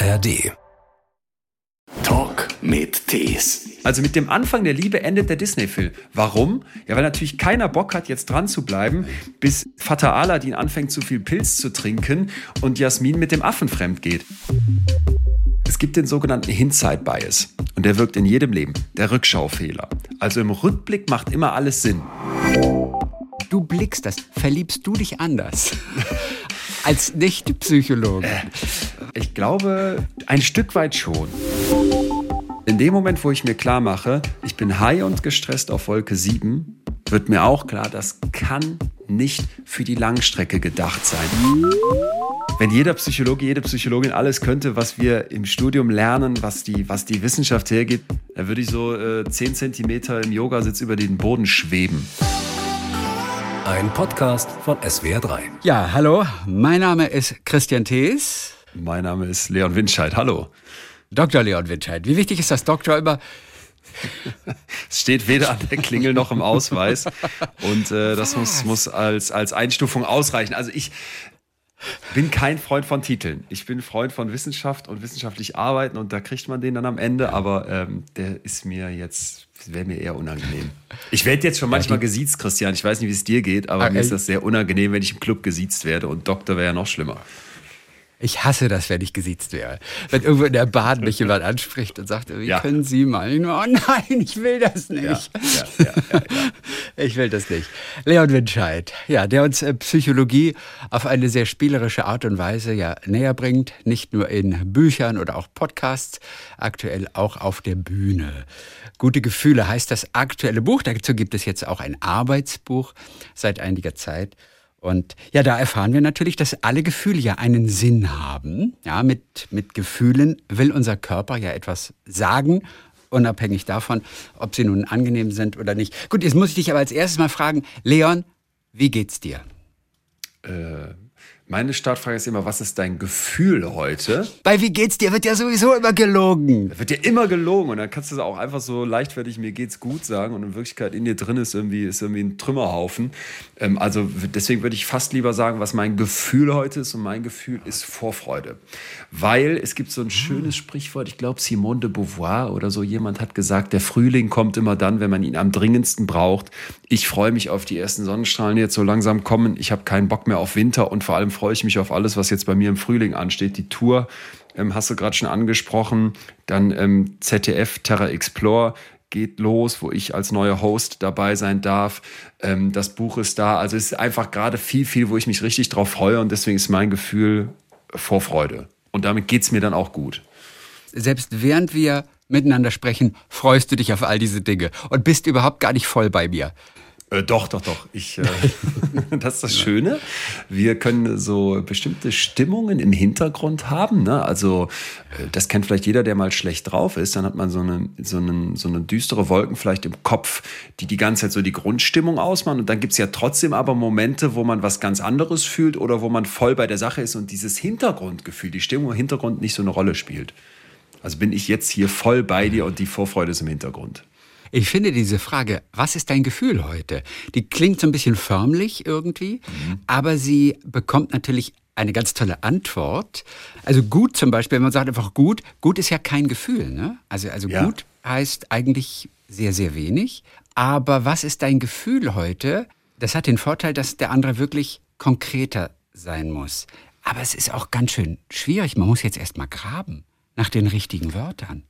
ARD. Talk mit Tees. Also mit dem Anfang der Liebe endet der Disney-Film. Warum? Ja, weil natürlich keiner Bock hat, jetzt dran zu bleiben, bis Vater Aladdin anfängt, zu viel Pilz zu trinken und Jasmin mit dem Affen fremd geht. Es gibt den sogenannten Hindsight-Bias und der wirkt in jedem Leben, der Rückschaufehler. Also im Rückblick macht immer alles Sinn. Du blickst das, verliebst du dich anders als Nicht-Psychologe? Äh, ich glaube, ein Stück weit schon. In dem Moment, wo ich mir klar mache, ich bin high und gestresst auf Wolke 7, wird mir auch klar, das kann nicht für die Langstrecke gedacht sein. Wenn jeder Psychologe, jede Psychologin alles könnte, was wir im Studium lernen, was die, was die Wissenschaft hergibt, dann würde ich so äh, 10 Zentimeter im Yogasitz über den Boden schweben. Ein Podcast von SWR3. Ja, hallo, mein Name ist Christian Thees. Mein Name ist Leon Windscheid. Hallo. Dr. Leon Windscheid. Wie wichtig ist das Doktor immer? es steht weder an der Klingel noch im Ausweis. Und äh, das muss, muss als, als Einstufung ausreichen. Also ich bin kein Freund von Titeln. Ich bin Freund von Wissenschaft und wissenschaftlich arbeiten und da kriegt man den dann am Ende, aber ähm, der ist mir jetzt wäre mir eher unangenehm. Ich werde jetzt schon manchmal gesiezt, Christian. Ich weiß nicht, wie es dir geht, aber ah, mir ist das sehr unangenehm, wenn ich im Club gesiezt werde. Und Doktor wäre ja noch schlimmer. Ich hasse das, wenn ich gesiezt wäre. Wenn irgendwo in der Bahn mich jemand anspricht und sagt, wie ja. können Sie mal? Oh nein, ich will das nicht. Ja, ja, ich will das nicht. Leon Winscheid, ja, der uns äh, Psychologie auf eine sehr spielerische Art und Weise ja näher bringt, nicht nur in Büchern oder auch Podcasts, aktuell auch auf der Bühne. Gute Gefühle heißt das aktuelle Buch. Dazu gibt es jetzt auch ein Arbeitsbuch seit einiger Zeit. Und ja, da erfahren wir natürlich, dass alle Gefühle ja einen Sinn haben. Ja, mit, mit Gefühlen will unser Körper ja etwas sagen, unabhängig davon, ob sie nun angenehm sind oder nicht. Gut, jetzt muss ich dich aber als erstes mal fragen, Leon, wie geht's dir? Äh, meine Startfrage ist immer, was ist dein Gefühl heute? Bei wie geht's dir wird ja sowieso immer gelogen. Wird ja immer gelogen und dann kannst du auch einfach so leichtfertig mir geht's gut sagen und in Wirklichkeit in dir drin ist irgendwie ist irgendwie ein Trümmerhaufen. Ähm, also deswegen würde ich fast lieber sagen, was mein Gefühl heute ist und mein Gefühl ist Vorfreude, weil es gibt so ein schönes Sprichwort. Ich glaube Simone de Beauvoir oder so jemand hat gesagt, der Frühling kommt immer dann, wenn man ihn am dringendsten braucht. Ich freue mich auf die ersten Sonnenstrahlen, die jetzt so langsam kommen. Ich habe keinen Bock mehr auf Winter und vor allem freue ich mich auf alles, was jetzt bei mir im Frühling ansteht. Die Tour ähm, hast du gerade schon angesprochen. Dann ähm, ZDF Terra Explore geht los, wo ich als neuer Host dabei sein darf. Ähm, das Buch ist da. Also es ist einfach gerade viel, viel, wo ich mich richtig drauf freue und deswegen ist mein Gefühl Vorfreude. Und damit geht es mir dann auch gut. Selbst während wir miteinander sprechen, freust du dich auf all diese Dinge und bist überhaupt gar nicht voll bei mir. Äh, doch, doch, doch. Ich, äh, das ist das Schöne. Wir können so bestimmte Stimmungen im Hintergrund haben. Ne? Also äh, das kennt vielleicht jeder, der mal schlecht drauf ist. Dann hat man so eine, so, eine, so eine düstere Wolken vielleicht im Kopf, die die ganze Zeit so die Grundstimmung ausmachen. Und dann gibt's ja trotzdem aber Momente, wo man was ganz anderes fühlt oder wo man voll bei der Sache ist und dieses Hintergrundgefühl, die Stimmung im Hintergrund nicht so eine Rolle spielt. Also bin ich jetzt hier voll bei dir und die Vorfreude ist im Hintergrund. Ich finde diese Frage, was ist dein Gefühl heute? Die klingt so ein bisschen förmlich irgendwie, mhm. aber sie bekommt natürlich eine ganz tolle Antwort. Also gut zum Beispiel, wenn man sagt einfach gut, gut ist ja kein Gefühl. Ne? Also, also ja. gut heißt eigentlich sehr, sehr wenig. Aber was ist dein Gefühl heute? Das hat den Vorteil, dass der andere wirklich konkreter sein muss. Aber es ist auch ganz schön schwierig. Man muss jetzt erst mal graben nach den richtigen Wörtern.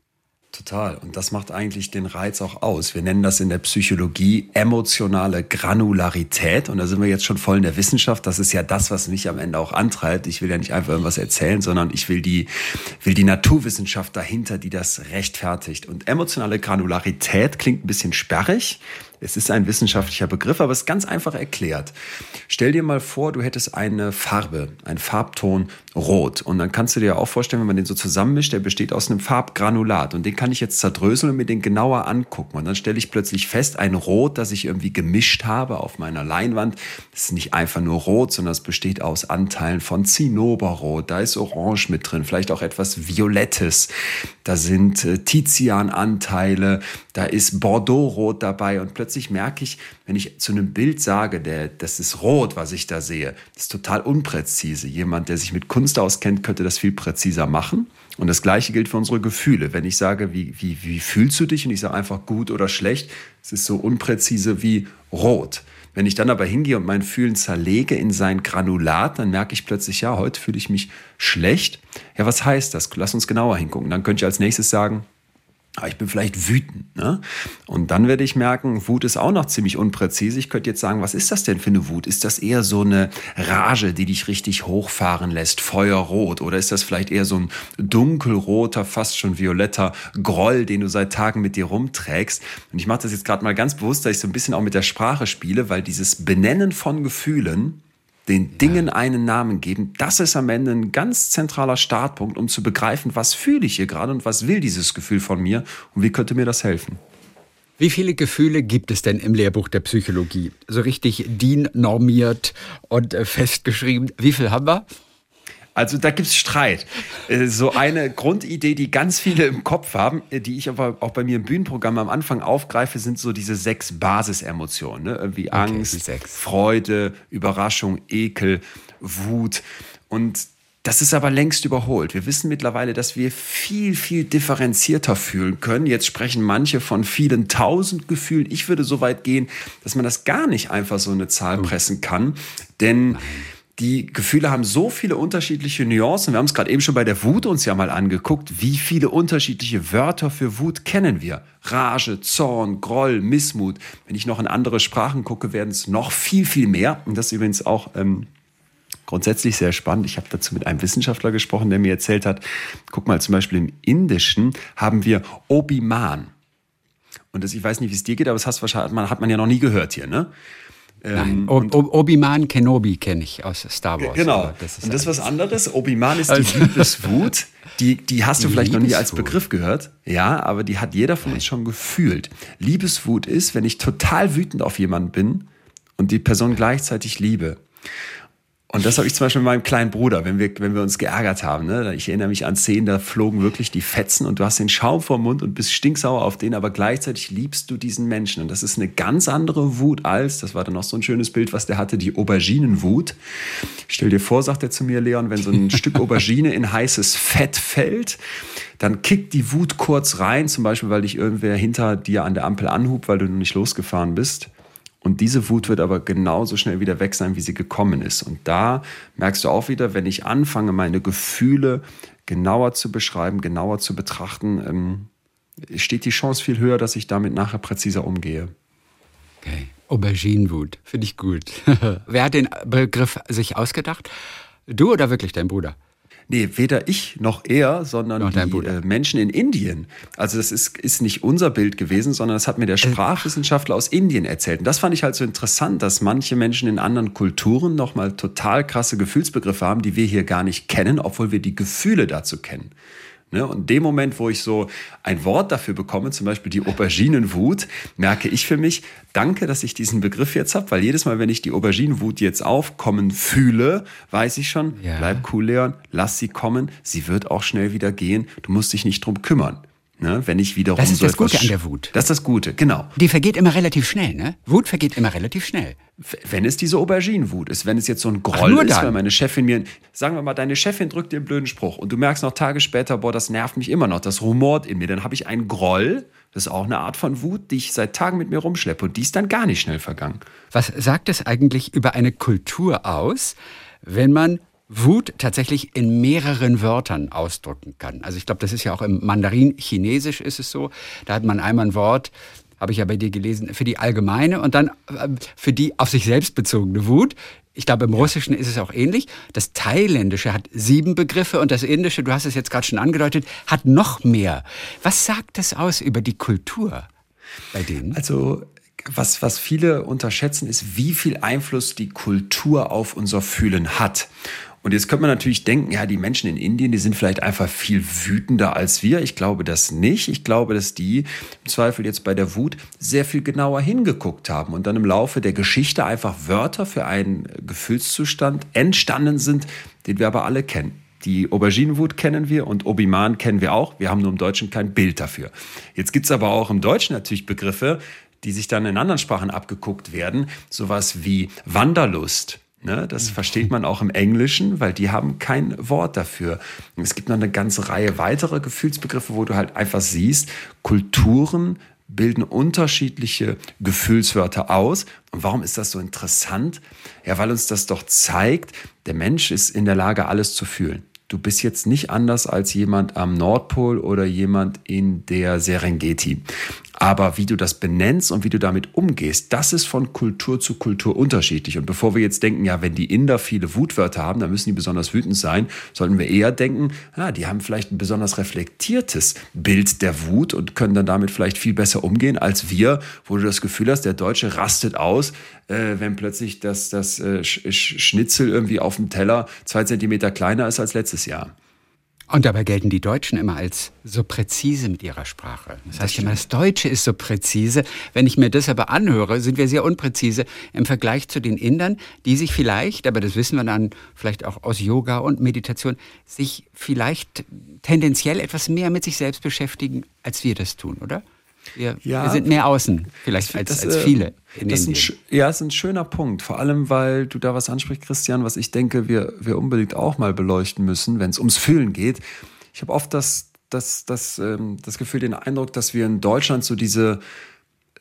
Total. Und das macht eigentlich den Reiz auch aus. Wir nennen das in der Psychologie emotionale Granularität. Und da sind wir jetzt schon voll in der Wissenschaft. Das ist ja das, was mich am Ende auch antreibt. Ich will ja nicht einfach irgendwas erzählen, sondern ich will die, will die Naturwissenschaft dahinter, die das rechtfertigt. Und emotionale Granularität klingt ein bisschen sperrig. Es ist ein wissenschaftlicher Begriff, aber es ist ganz einfach erklärt. Stell dir mal vor, du hättest eine Farbe, einen Farbton rot. Und dann kannst du dir auch vorstellen, wenn man den so zusammenmischt, der besteht aus einem Farbgranulat. Und den kann ich jetzt zerdröseln und mir den genauer angucken. Und dann stelle ich plötzlich fest, ein Rot, das ich irgendwie gemischt habe auf meiner Leinwand, ist nicht einfach nur rot, sondern es besteht aus Anteilen von Zinnoberrot. Da ist Orange mit drin, vielleicht auch etwas Violettes. Da sind äh, Tiziananteile, da ist Bordeauxrot dabei und plötzlich plötzlich merke ich, wenn ich zu einem Bild sage, der, das ist rot, was ich da sehe, das ist total unpräzise. Jemand, der sich mit Kunst auskennt, könnte das viel präziser machen. Und das Gleiche gilt für unsere Gefühle. Wenn ich sage, wie, wie, wie fühlst du dich? Und ich sage einfach gut oder schlecht, es ist so unpräzise wie rot. Wenn ich dann aber hingehe und mein Fühlen zerlege in sein Granulat, dann merke ich plötzlich, ja, heute fühle ich mich schlecht. Ja, was heißt das? Lass uns genauer hingucken. Dann könnte ich als nächstes sagen, aber ich bin vielleicht wütend. Ne? Und dann werde ich merken, Wut ist auch noch ziemlich unpräzise. Ich könnte jetzt sagen, was ist das denn für eine Wut? Ist das eher so eine Rage, die dich richtig hochfahren lässt, feuerrot? Oder ist das vielleicht eher so ein dunkelroter, fast schon violetter Groll, den du seit Tagen mit dir rumträgst? Und ich mache das jetzt gerade mal ganz bewusst, dass ich so ein bisschen auch mit der Sprache spiele, weil dieses Benennen von Gefühlen, den Dingen einen Namen geben, das ist am Ende ein ganz zentraler Startpunkt, um zu begreifen, was fühle ich hier gerade und was will dieses Gefühl von mir und wie könnte mir das helfen. Wie viele Gefühle gibt es denn im Lehrbuch der Psychologie? So richtig DIN-normiert und äh, festgeschrieben. Wie viel haben wir? Also da gibt es Streit. Äh, so eine Grundidee, die ganz viele im Kopf haben, äh, die ich aber auch bei mir im Bühnenprogramm am Anfang aufgreife, sind so diese sechs Basisemotionen. Ne? Irgendwie Angst, okay, Freude, Überraschung, Ekel, Wut. Und das ist aber längst überholt. Wir wissen mittlerweile, dass wir viel, viel differenzierter fühlen können. Jetzt sprechen manche von vielen tausend Gefühlen. Ich würde so weit gehen, dass man das gar nicht einfach so eine Zahl pressen kann. Denn die Gefühle haben so viele unterschiedliche Nuancen. Wir haben es gerade eben schon bei der Wut uns ja mal angeguckt. Wie viele unterschiedliche Wörter für Wut kennen wir? Rage, Zorn, Groll, Missmut. Wenn ich noch in andere Sprachen gucke, werden es noch viel, viel mehr. Und das ist übrigens auch ähm, grundsätzlich sehr spannend. Ich habe dazu mit einem Wissenschaftler gesprochen, der mir erzählt hat, guck mal, zum Beispiel im Indischen haben wir Obiman. Und das, ich weiß nicht, wie es dir geht, aber das hast wahrscheinlich, hat man ja noch nie gehört hier, ne? Ähm, Obi-Wan Kenobi kenne ich aus Star Wars. Genau. Das und das ist was anderes. Obi-Wan ist die also Liebeswut. Die, die hast du vielleicht noch nie als Begriff gehört. Ja, aber die hat jeder von uns schon gefühlt. Liebeswut ist, wenn ich total wütend auf jemanden bin und die Person gleichzeitig liebe. Und das habe ich zum Beispiel mit meinem kleinen Bruder, wenn wir, wenn wir uns geärgert haben. Ne? Ich erinnere mich an Szenen, da flogen wirklich die Fetzen und du hast den Schaum vor Mund und bist stinksauer auf den, aber gleichzeitig liebst du diesen Menschen. Und das ist eine ganz andere Wut als, das war dann noch so ein schönes Bild, was der hatte, die Auberginenwut. Stell dir vor, sagt er zu mir, Leon, wenn so ein Stück Aubergine in heißes Fett fällt, dann kickt die Wut kurz rein, zum Beispiel, weil dich irgendwer hinter dir an der Ampel anhubt, weil du noch nicht losgefahren bist. Und diese Wut wird aber genauso schnell wieder weg sein, wie sie gekommen ist. Und da merkst du auch wieder, wenn ich anfange, meine Gefühle genauer zu beschreiben, genauer zu betrachten, ähm, steht die Chance viel höher, dass ich damit nachher präziser umgehe. Okay. Auberginenwut, finde ich gut. Wer hat den Begriff sich ausgedacht? Du oder wirklich dein Bruder? Nee, weder ich noch er, sondern noch die äh, Menschen in Indien. Also das ist, ist nicht unser Bild gewesen, sondern das hat mir der äh. Sprachwissenschaftler aus Indien erzählt. Und das fand ich halt so interessant, dass manche Menschen in anderen Kulturen nochmal total krasse Gefühlsbegriffe haben, die wir hier gar nicht kennen, obwohl wir die Gefühle dazu kennen. Ne? Und dem Moment, wo ich so ein Wort dafür bekomme, zum Beispiel die Auberginenwut, merke ich für mich, danke, dass ich diesen Begriff jetzt habe, weil jedes Mal, wenn ich die Auberginenwut jetzt aufkommen fühle, weiß ich schon, ja. bleib cool, Leon, lass sie kommen, sie wird auch schnell wieder gehen, du musst dich nicht drum kümmern. Ne, wenn ich wiederum das ist so das Gute an der Wut. Das ist das Gute, genau. Die vergeht immer relativ schnell, ne? Wut vergeht immer relativ schnell. Wenn es diese Auberginenwut ist, wenn es jetzt so ein Groll ist, weil meine Chefin mir, sagen wir mal, deine Chefin drückt dir einen blöden Spruch und du merkst noch Tage später, boah, das nervt mich immer noch, das rumort in mir, dann habe ich einen Groll, das ist auch eine Art von Wut, die ich seit Tagen mit mir rumschleppe und die ist dann gar nicht schnell vergangen. Was sagt es eigentlich über eine Kultur aus, wenn man Wut tatsächlich in mehreren Wörtern ausdrücken kann. Also ich glaube, das ist ja auch im Mandarin Chinesisch ist es so. Da hat man einmal ein Wort, habe ich ja bei dir gelesen, für die allgemeine und dann äh, für die auf sich selbst bezogene Wut. Ich glaube, im Russischen ist es auch ähnlich. Das Thailändische hat sieben Begriffe und das Indische, du hast es jetzt gerade schon angedeutet, hat noch mehr. Was sagt das aus über die Kultur bei denen? Also was, was viele unterschätzen, ist, wie viel Einfluss die Kultur auf unser Fühlen hat. Und jetzt könnte man natürlich denken, ja, die Menschen in Indien, die sind vielleicht einfach viel wütender als wir. Ich glaube das nicht. Ich glaube, dass die im Zweifel jetzt bei der Wut sehr viel genauer hingeguckt haben und dann im Laufe der Geschichte einfach Wörter für einen Gefühlszustand entstanden sind, den wir aber alle kennen. Die Auberginenwut kennen wir und Obiman kennen wir auch. Wir haben nur im Deutschen kein Bild dafür. Jetzt gibt es aber auch im Deutschen natürlich Begriffe, die sich dann in anderen Sprachen abgeguckt werden. Sowas wie Wanderlust. Ne, das mhm. versteht man auch im Englischen, weil die haben kein Wort dafür. Es gibt noch eine ganze Reihe weiterer Gefühlsbegriffe, wo du halt einfach siehst, Kulturen bilden unterschiedliche Gefühlswörter aus. Und warum ist das so interessant? Ja, weil uns das doch zeigt, der Mensch ist in der Lage, alles zu fühlen. Du bist jetzt nicht anders als jemand am Nordpol oder jemand in der Serengeti. Aber wie du das benennst und wie du damit umgehst, das ist von Kultur zu Kultur unterschiedlich. Und bevor wir jetzt denken, ja, wenn die Inder viele Wutwörter haben, dann müssen die besonders wütend sein, sollten wir eher denken, ja, die haben vielleicht ein besonders reflektiertes Bild der Wut und können dann damit vielleicht viel besser umgehen als wir, wo du das Gefühl hast, der Deutsche rastet aus, äh, wenn plötzlich das, das äh, Schnitzel irgendwie auf dem Teller zwei Zentimeter kleiner ist als letztes Jahr. Und dabei gelten die Deutschen immer als so präzise mit ihrer Sprache. Das, das heißt immer, das Deutsche ist so präzise. Wenn ich mir das aber anhöre, sind wir sehr unpräzise im Vergleich zu den Indern, die sich vielleicht, aber das wissen wir dann vielleicht auch aus Yoga und Meditation, sich vielleicht tendenziell etwas mehr mit sich selbst beschäftigen, als wir das tun, oder? Wir, ja, wir sind mehr außen, vielleicht als, das, als äh, viele. In das Indien. Ein, ja, ist ein schöner Punkt. Vor allem, weil du da was ansprichst, Christian, was ich denke, wir, wir unbedingt auch mal beleuchten müssen, wenn es ums Fühlen geht. Ich habe oft das, das, das, ähm, das Gefühl, den Eindruck, dass wir in Deutschland so diese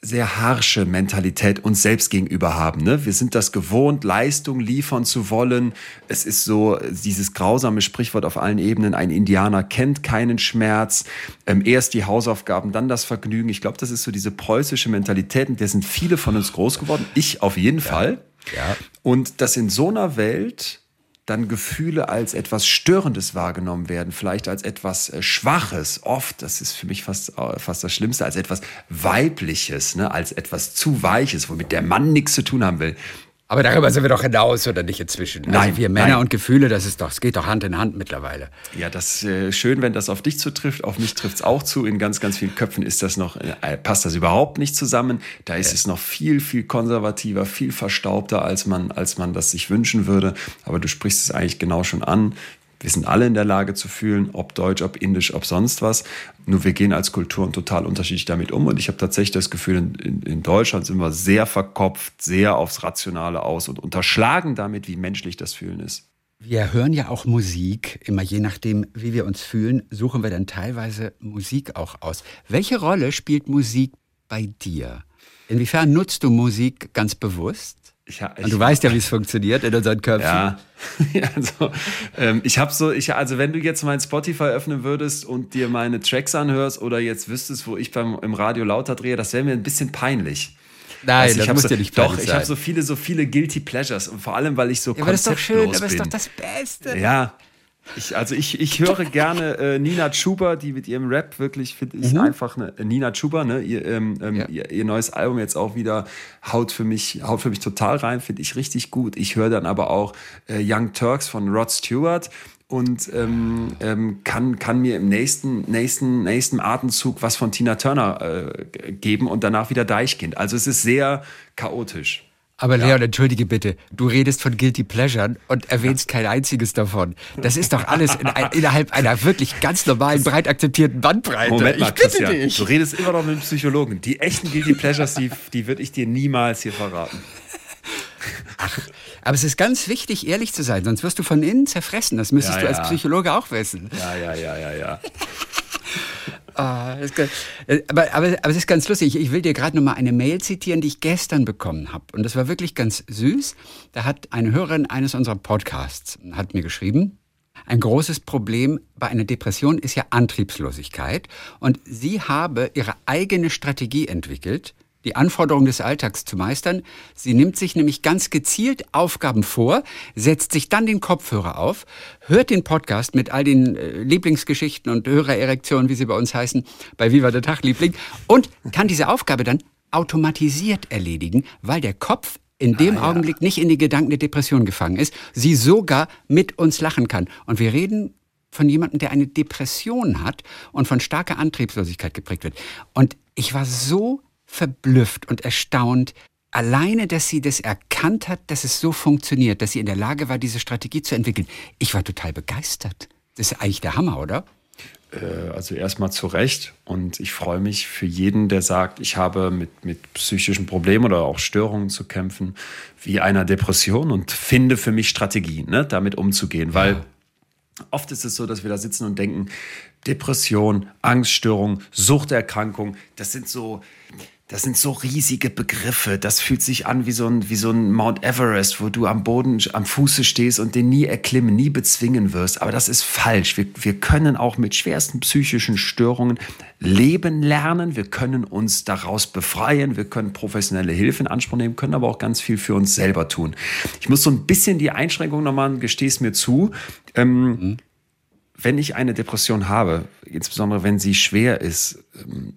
sehr harsche Mentalität uns selbst gegenüber haben. Ne? Wir sind das gewohnt, Leistung liefern zu wollen. Es ist so dieses grausame Sprichwort auf allen Ebenen, ein Indianer kennt keinen Schmerz. Ähm, erst die Hausaufgaben, dann das Vergnügen. Ich glaube, das ist so diese preußische Mentalität, in der sind viele von uns groß geworden. Ich auf jeden ja. Fall. Ja. Und dass in so einer Welt dann Gefühle als etwas Störendes wahrgenommen werden, vielleicht als etwas äh, Schwaches, oft, das ist für mich fast, äh, fast das Schlimmste, als etwas Weibliches, ne, als etwas zu Weiches, womit der Mann nichts zu tun haben will. Aber darüber sind wir doch hinaus, oder nicht inzwischen? Nein, also wir Männer nein. und Gefühle, das ist doch, es geht doch Hand in Hand mittlerweile. Ja, das ist äh, schön, wenn das auf dich zutrifft. Auf mich trifft es auch zu. In ganz, ganz vielen Köpfen ist das noch, äh, passt das überhaupt nicht zusammen. Da ist ja. es noch viel, viel konservativer, viel verstaubter, als man, als man das sich wünschen würde. Aber du sprichst es eigentlich genau schon an. Wir sind alle in der Lage zu fühlen, ob deutsch, ob indisch, ob sonst was. Nur wir gehen als Kulturen total unterschiedlich damit um. Und ich habe tatsächlich das Gefühl, in, in, Deutschland sind wir sehr verkopft, sehr aufs Rationale aus und unterschlagen damit, wie menschlich das Fühlen ist. Wir hören ja auch Musik. Immer je nachdem, wie wir uns fühlen, suchen wir dann teilweise Musik auch aus. Welche Rolle spielt Musik bei dir? Inwiefern nutzt du Musik ganz bewusst? Ich, ich, und du weißt ja, wie es funktioniert in unseren Köpfen. Ja, also ähm, ich habe so, ich, also wenn du jetzt mein Spotify öffnen würdest und dir meine Tracks anhörst oder jetzt wüsstest, wo ich beim im Radio lauter drehe, das wäre mir ein bisschen peinlich. Nein, also das muss so, dir nicht Doch, ich habe so viele, so viele guilty pleasures und vor allem, weil ich so ja, aber das ist doch schön, aber das ist doch das Beste. Ja, ich, also ich, ich höre gerne äh, Nina Chuba, die mit ihrem Rap wirklich, finde ich, mhm. einfach eine, äh, Nina Chuba, ne, ihr, ähm, ähm, ja. ihr, ihr, neues Album jetzt auch wieder haut für mich, haut für mich total rein, finde ich richtig gut. Ich höre dann aber auch äh, Young Turks von Rod Stewart und ähm, ähm, kann, kann mir im nächsten, nächsten, nächsten Atemzug was von Tina Turner äh, geben und danach wieder Deichkind. Also es ist sehr chaotisch. Aber ja. Leon, entschuldige bitte, du redest von Guilty Pleasure und erwähnst kein einziges davon. Das ist doch alles in ein, innerhalb einer wirklich ganz normalen, breit akzeptierten Bandbreite. Moment mal, Christian, dich. du redest immer noch mit einem Psychologen. Die echten Guilty Pleasures, die, die würde ich dir niemals hier verraten. Ach, aber es ist ganz wichtig, ehrlich zu sein, sonst wirst du von innen zerfressen. Das müsstest ja, du als Psychologe auch wissen. Ja, ja, ja, ja, ja. Ah, äh, aber, aber, aber es ist ganz lustig. Ich will dir gerade noch mal eine Mail zitieren, die ich gestern bekommen habe. Und das war wirklich ganz süß. Da hat eine Hörerin eines unserer Podcasts hat mir geschrieben, ein großes Problem bei einer Depression ist ja Antriebslosigkeit. Und sie habe ihre eigene Strategie entwickelt, die Anforderungen des Alltags zu meistern. Sie nimmt sich nämlich ganz gezielt Aufgaben vor, setzt sich dann den Kopfhörer auf, hört den Podcast mit all den äh, Lieblingsgeschichten und Hörererektionen, wie sie bei uns heißen, bei Viva der Tag Liebling und kann diese Aufgabe dann automatisiert erledigen, weil der Kopf in dem ah, ja. Augenblick nicht in die Gedanken der Depression gefangen ist, sie sogar mit uns lachen kann. Und wir reden von jemandem, der eine Depression hat und von starker Antriebslosigkeit geprägt wird. Und ich war so verblüfft und erstaunt, alleine, dass sie das erkannt hat, dass es so funktioniert, dass sie in der Lage war, diese Strategie zu entwickeln. Ich war total begeistert. Das ist eigentlich der Hammer, oder? Äh, also erstmal zu Recht und ich freue mich für jeden, der sagt, ich habe mit, mit psychischen Problemen oder auch Störungen zu kämpfen, wie einer Depression und finde für mich Strategien, ne, damit umzugehen, weil ja. oft ist es so, dass wir da sitzen und denken, Depression, Angststörung, Suchterkrankung, das sind so das sind so riesige Begriffe. Das fühlt sich an wie so ein, wie so ein Mount Everest, wo du am Boden, am Fuße stehst und den nie erklimmen, nie bezwingen wirst. Aber das ist falsch. Wir, wir können auch mit schwersten psychischen Störungen leben lernen. Wir können uns daraus befreien. Wir können professionelle Hilfe in Anspruch nehmen, können aber auch ganz viel für uns selber tun. Ich muss so ein bisschen die Einschränkung nochmal, gesteh's mir zu. Ähm, mhm. Wenn ich eine Depression habe, insbesondere wenn sie schwer ist, ähm,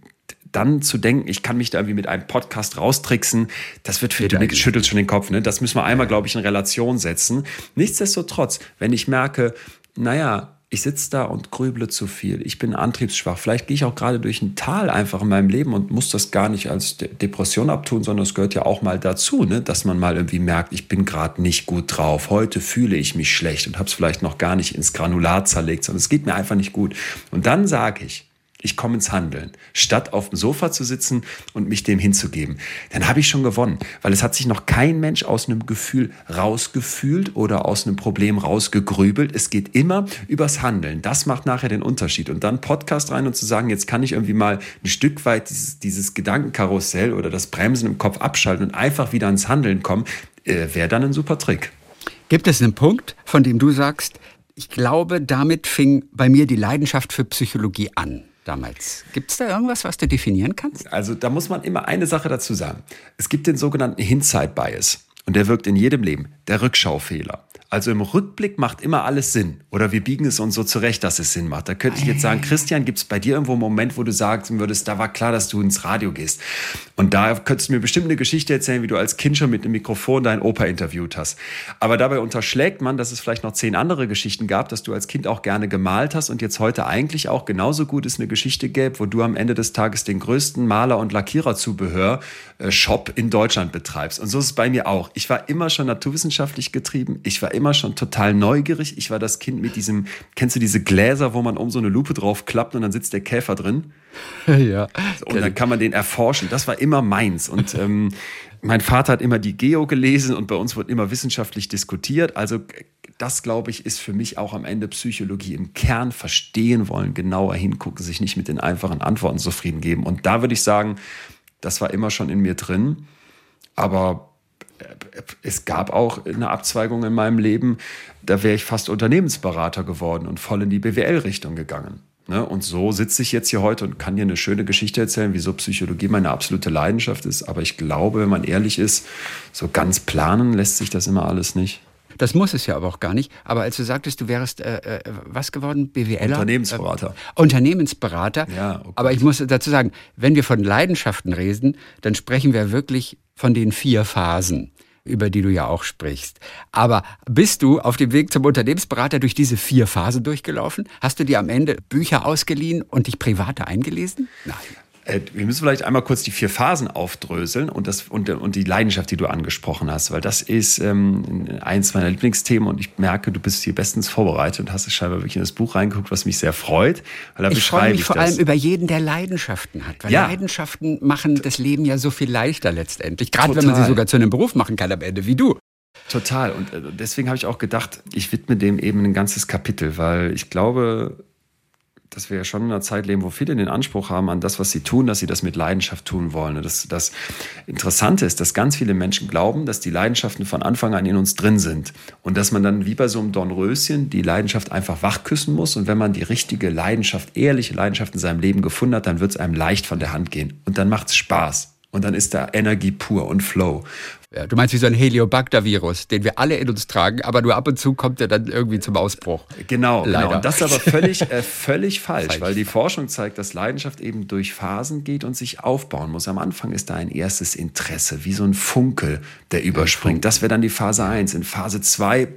dann zu denken, ich kann mich da irgendwie mit einem Podcast raustricksen, das wird für dich, schüttelt schon den Kopf. Ne? Das müssen wir einmal, glaube ich, in Relation setzen. Nichtsdestotrotz, wenn ich merke, naja, ich sitze da und grüble zu viel, ich bin antriebsschwach, vielleicht gehe ich auch gerade durch ein Tal einfach in meinem Leben und muss das gar nicht als De Depression abtun, sondern es gehört ja auch mal dazu, ne? dass man mal irgendwie merkt, ich bin gerade nicht gut drauf, heute fühle ich mich schlecht und habe es vielleicht noch gar nicht ins Granulat zerlegt, sondern es geht mir einfach nicht gut. Und dann sage ich, ich komme ins Handeln, statt auf dem Sofa zu sitzen und mich dem hinzugeben, dann habe ich schon gewonnen, weil es hat sich noch kein Mensch aus einem Gefühl rausgefühlt oder aus einem Problem rausgegrübelt. Es geht immer übers Handeln. Das macht nachher den Unterschied. Und dann Podcast rein und zu sagen, jetzt kann ich irgendwie mal ein Stück weit dieses, dieses Gedankenkarussell oder das Bremsen im Kopf abschalten und einfach wieder ins Handeln kommen, äh, wäre dann ein super Trick. Gibt es einen Punkt, von dem du sagst, ich glaube, damit fing bei mir die Leidenschaft für Psychologie an? Damals. Gibt es da irgendwas, was du definieren kannst? Also da muss man immer eine Sache dazu sagen. Es gibt den sogenannten Hindsight Bias und der wirkt in jedem Leben, der Rückschaufehler. Also im Rückblick macht immer alles Sinn. Oder wir biegen es uns so zurecht, dass es Sinn macht. Da könnte ich jetzt sagen, Christian, gibt es bei dir irgendwo einen Moment, wo du sagen würdest, da war klar, dass du ins Radio gehst. Und da könntest du mir bestimmt eine Geschichte erzählen, wie du als Kind schon mit einem Mikrofon deinen Opa interviewt hast. Aber dabei unterschlägt man, dass es vielleicht noch zehn andere Geschichten gab, dass du als Kind auch gerne gemalt hast und jetzt heute eigentlich auch genauso gut es eine Geschichte gäbe, wo du am Ende des Tages den größten Maler- und Lackiererzubehör-Shop in Deutschland betreibst. Und so ist es bei mir auch. Ich war immer schon naturwissenschaftlich getrieben. Ich war immer schon total neugierig. Ich war das Kind mit diesem, kennst du diese Gläser, wo man um so eine Lupe drauf klappt und dann sitzt der Käfer drin? Ja. Und dann kann man den erforschen. Das war immer meins. Und ähm, mein Vater hat immer die Geo gelesen und bei uns wird immer wissenschaftlich diskutiert. Also das, glaube ich, ist für mich auch am Ende Psychologie im Kern verstehen wollen, genauer hingucken, sich nicht mit den einfachen Antworten zufrieden geben. Und da würde ich sagen, das war immer schon in mir drin. Aber es gab auch eine Abzweigung in meinem Leben, da wäre ich fast Unternehmensberater geworden und voll in die BWL-Richtung gegangen. Ne? Und so sitze ich jetzt hier heute und kann dir eine schöne Geschichte erzählen, wieso Psychologie meine absolute Leidenschaft ist. Aber ich glaube, wenn man ehrlich ist, so ganz planen lässt sich das immer alles nicht. Das muss es ja aber auch gar nicht. Aber als du sagtest, du wärst äh, äh was geworden? BWLer? Unternehmensberater. Äh, Unternehmensberater. Ja, okay. Aber ich muss dazu sagen, wenn wir von Leidenschaften reden, dann sprechen wir wirklich von den vier Phasen über die du ja auch sprichst. Aber bist du auf dem Weg zum Unternehmensberater durch diese vier Phasen durchgelaufen? Hast du dir am Ende Bücher ausgeliehen und dich privat eingelesen? Nein. Äh, wir müssen vielleicht einmal kurz die vier Phasen aufdröseln und, das, und, und die Leidenschaft, die du angesprochen hast, weil das ist ähm, eins meiner Lieblingsthemen und ich merke, du bist hier bestens vorbereitet und hast es scheinbar wirklich in das Buch reingeguckt, was mich sehr freut. Weil da ich freue mich vor das. allem über jeden, der Leidenschaften hat, weil ja. Leidenschaften machen das Leben ja so viel leichter letztendlich, gerade wenn man sie sogar zu einem Beruf machen kann am Ende, wie du. Total. Und äh, deswegen habe ich auch gedacht, ich widme dem eben ein ganzes Kapitel, weil ich glaube, dass wir ja schon in einer Zeit leben, wo viele den Anspruch haben an das, was sie tun, dass sie das mit Leidenschaft tun wollen. Das, das Interessante ist, dass ganz viele Menschen glauben, dass die Leidenschaften von Anfang an in uns drin sind und dass man dann wie bei so einem Dornröschen die Leidenschaft einfach wachküssen muss und wenn man die richtige Leidenschaft, ehrliche Leidenschaft in seinem Leben gefunden hat, dann wird es einem leicht von der Hand gehen und dann macht es Spaß. Und dann ist da Energie pur und Flow. Ja, du meinst wie so ein Heliobacter-Virus, den wir alle in uns tragen, aber nur ab und zu kommt er dann irgendwie zum Ausbruch. Genau, Leider. genau. Und das ist aber völlig, äh, völlig falsch, falsch, weil die Forschung zeigt, dass Leidenschaft eben durch Phasen geht und sich aufbauen muss. Am Anfang ist da ein erstes Interesse, wie so ein Funkel, der überspringt. Das wäre dann die Phase 1. In Phase 2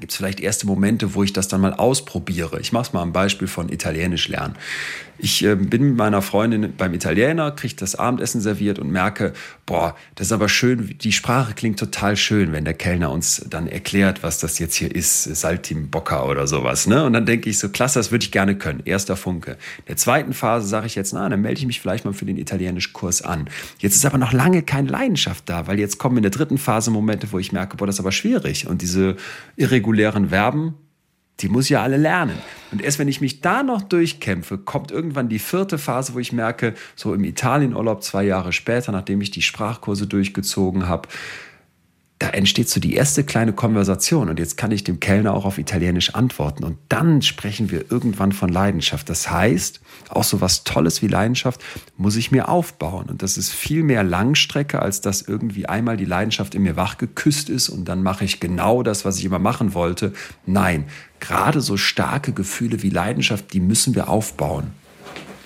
gibt es vielleicht erste Momente, wo ich das dann mal ausprobiere. Ich mache es mal am Beispiel von Italienisch lernen. Ich äh, bin mit meiner Freundin beim Italiener, kriege das Abendessen serviert und merke, boah, das ist aber schön, die Sprache klingt total schön, wenn der Kellner uns dann erklärt, was das jetzt hier ist, Saltimbocca oder sowas. Ne? Und dann denke ich so, klasse, das würde ich gerne können. Erster Funke. In der zweiten Phase sage ich jetzt, na, dann melde ich mich vielleicht mal für den Italienischkurs an. Jetzt ist aber noch lange keine Leidenschaft da, weil jetzt kommen in der dritten Phase Momente, wo ich merke, boah, das ist aber schwierig. Und diese irregulären Verben, die muss ja alle lernen. Und erst wenn ich mich da noch durchkämpfe, kommt irgendwann die vierte Phase, wo ich merke, so im Italienurlaub zwei Jahre später, nachdem ich die Sprachkurse durchgezogen habe, da entsteht so die erste kleine Konversation und jetzt kann ich dem Kellner auch auf Italienisch antworten und dann sprechen wir irgendwann von Leidenschaft. Das heißt, auch so was Tolles wie Leidenschaft muss ich mir aufbauen und das ist viel mehr Langstrecke, als dass irgendwie einmal die Leidenschaft in mir wachgeküsst ist und dann mache ich genau das, was ich immer machen wollte. Nein, gerade so starke Gefühle wie Leidenschaft, die müssen wir aufbauen.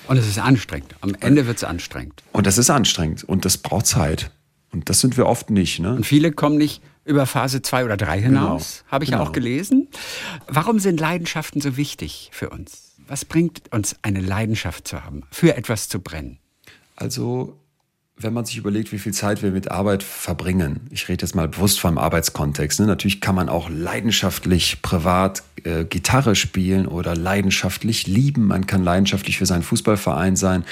Und es ist anstrengend. Am Ende wird es anstrengend. Und das ist anstrengend und das braucht Zeit. Und das sind wir oft nicht. Ne? Und viele kommen nicht über Phase 2 oder 3 hinaus, genau. habe ich genau. auch gelesen. Warum sind Leidenschaften so wichtig für uns? Was bringt uns eine Leidenschaft zu haben, für etwas zu brennen? Also, wenn man sich überlegt, wie viel Zeit wir mit Arbeit verbringen, ich rede jetzt mal bewusst vom Arbeitskontext, ne? natürlich kann man auch leidenschaftlich privat äh, Gitarre spielen oder leidenschaftlich lieben, man kann leidenschaftlich für seinen Fußballverein sein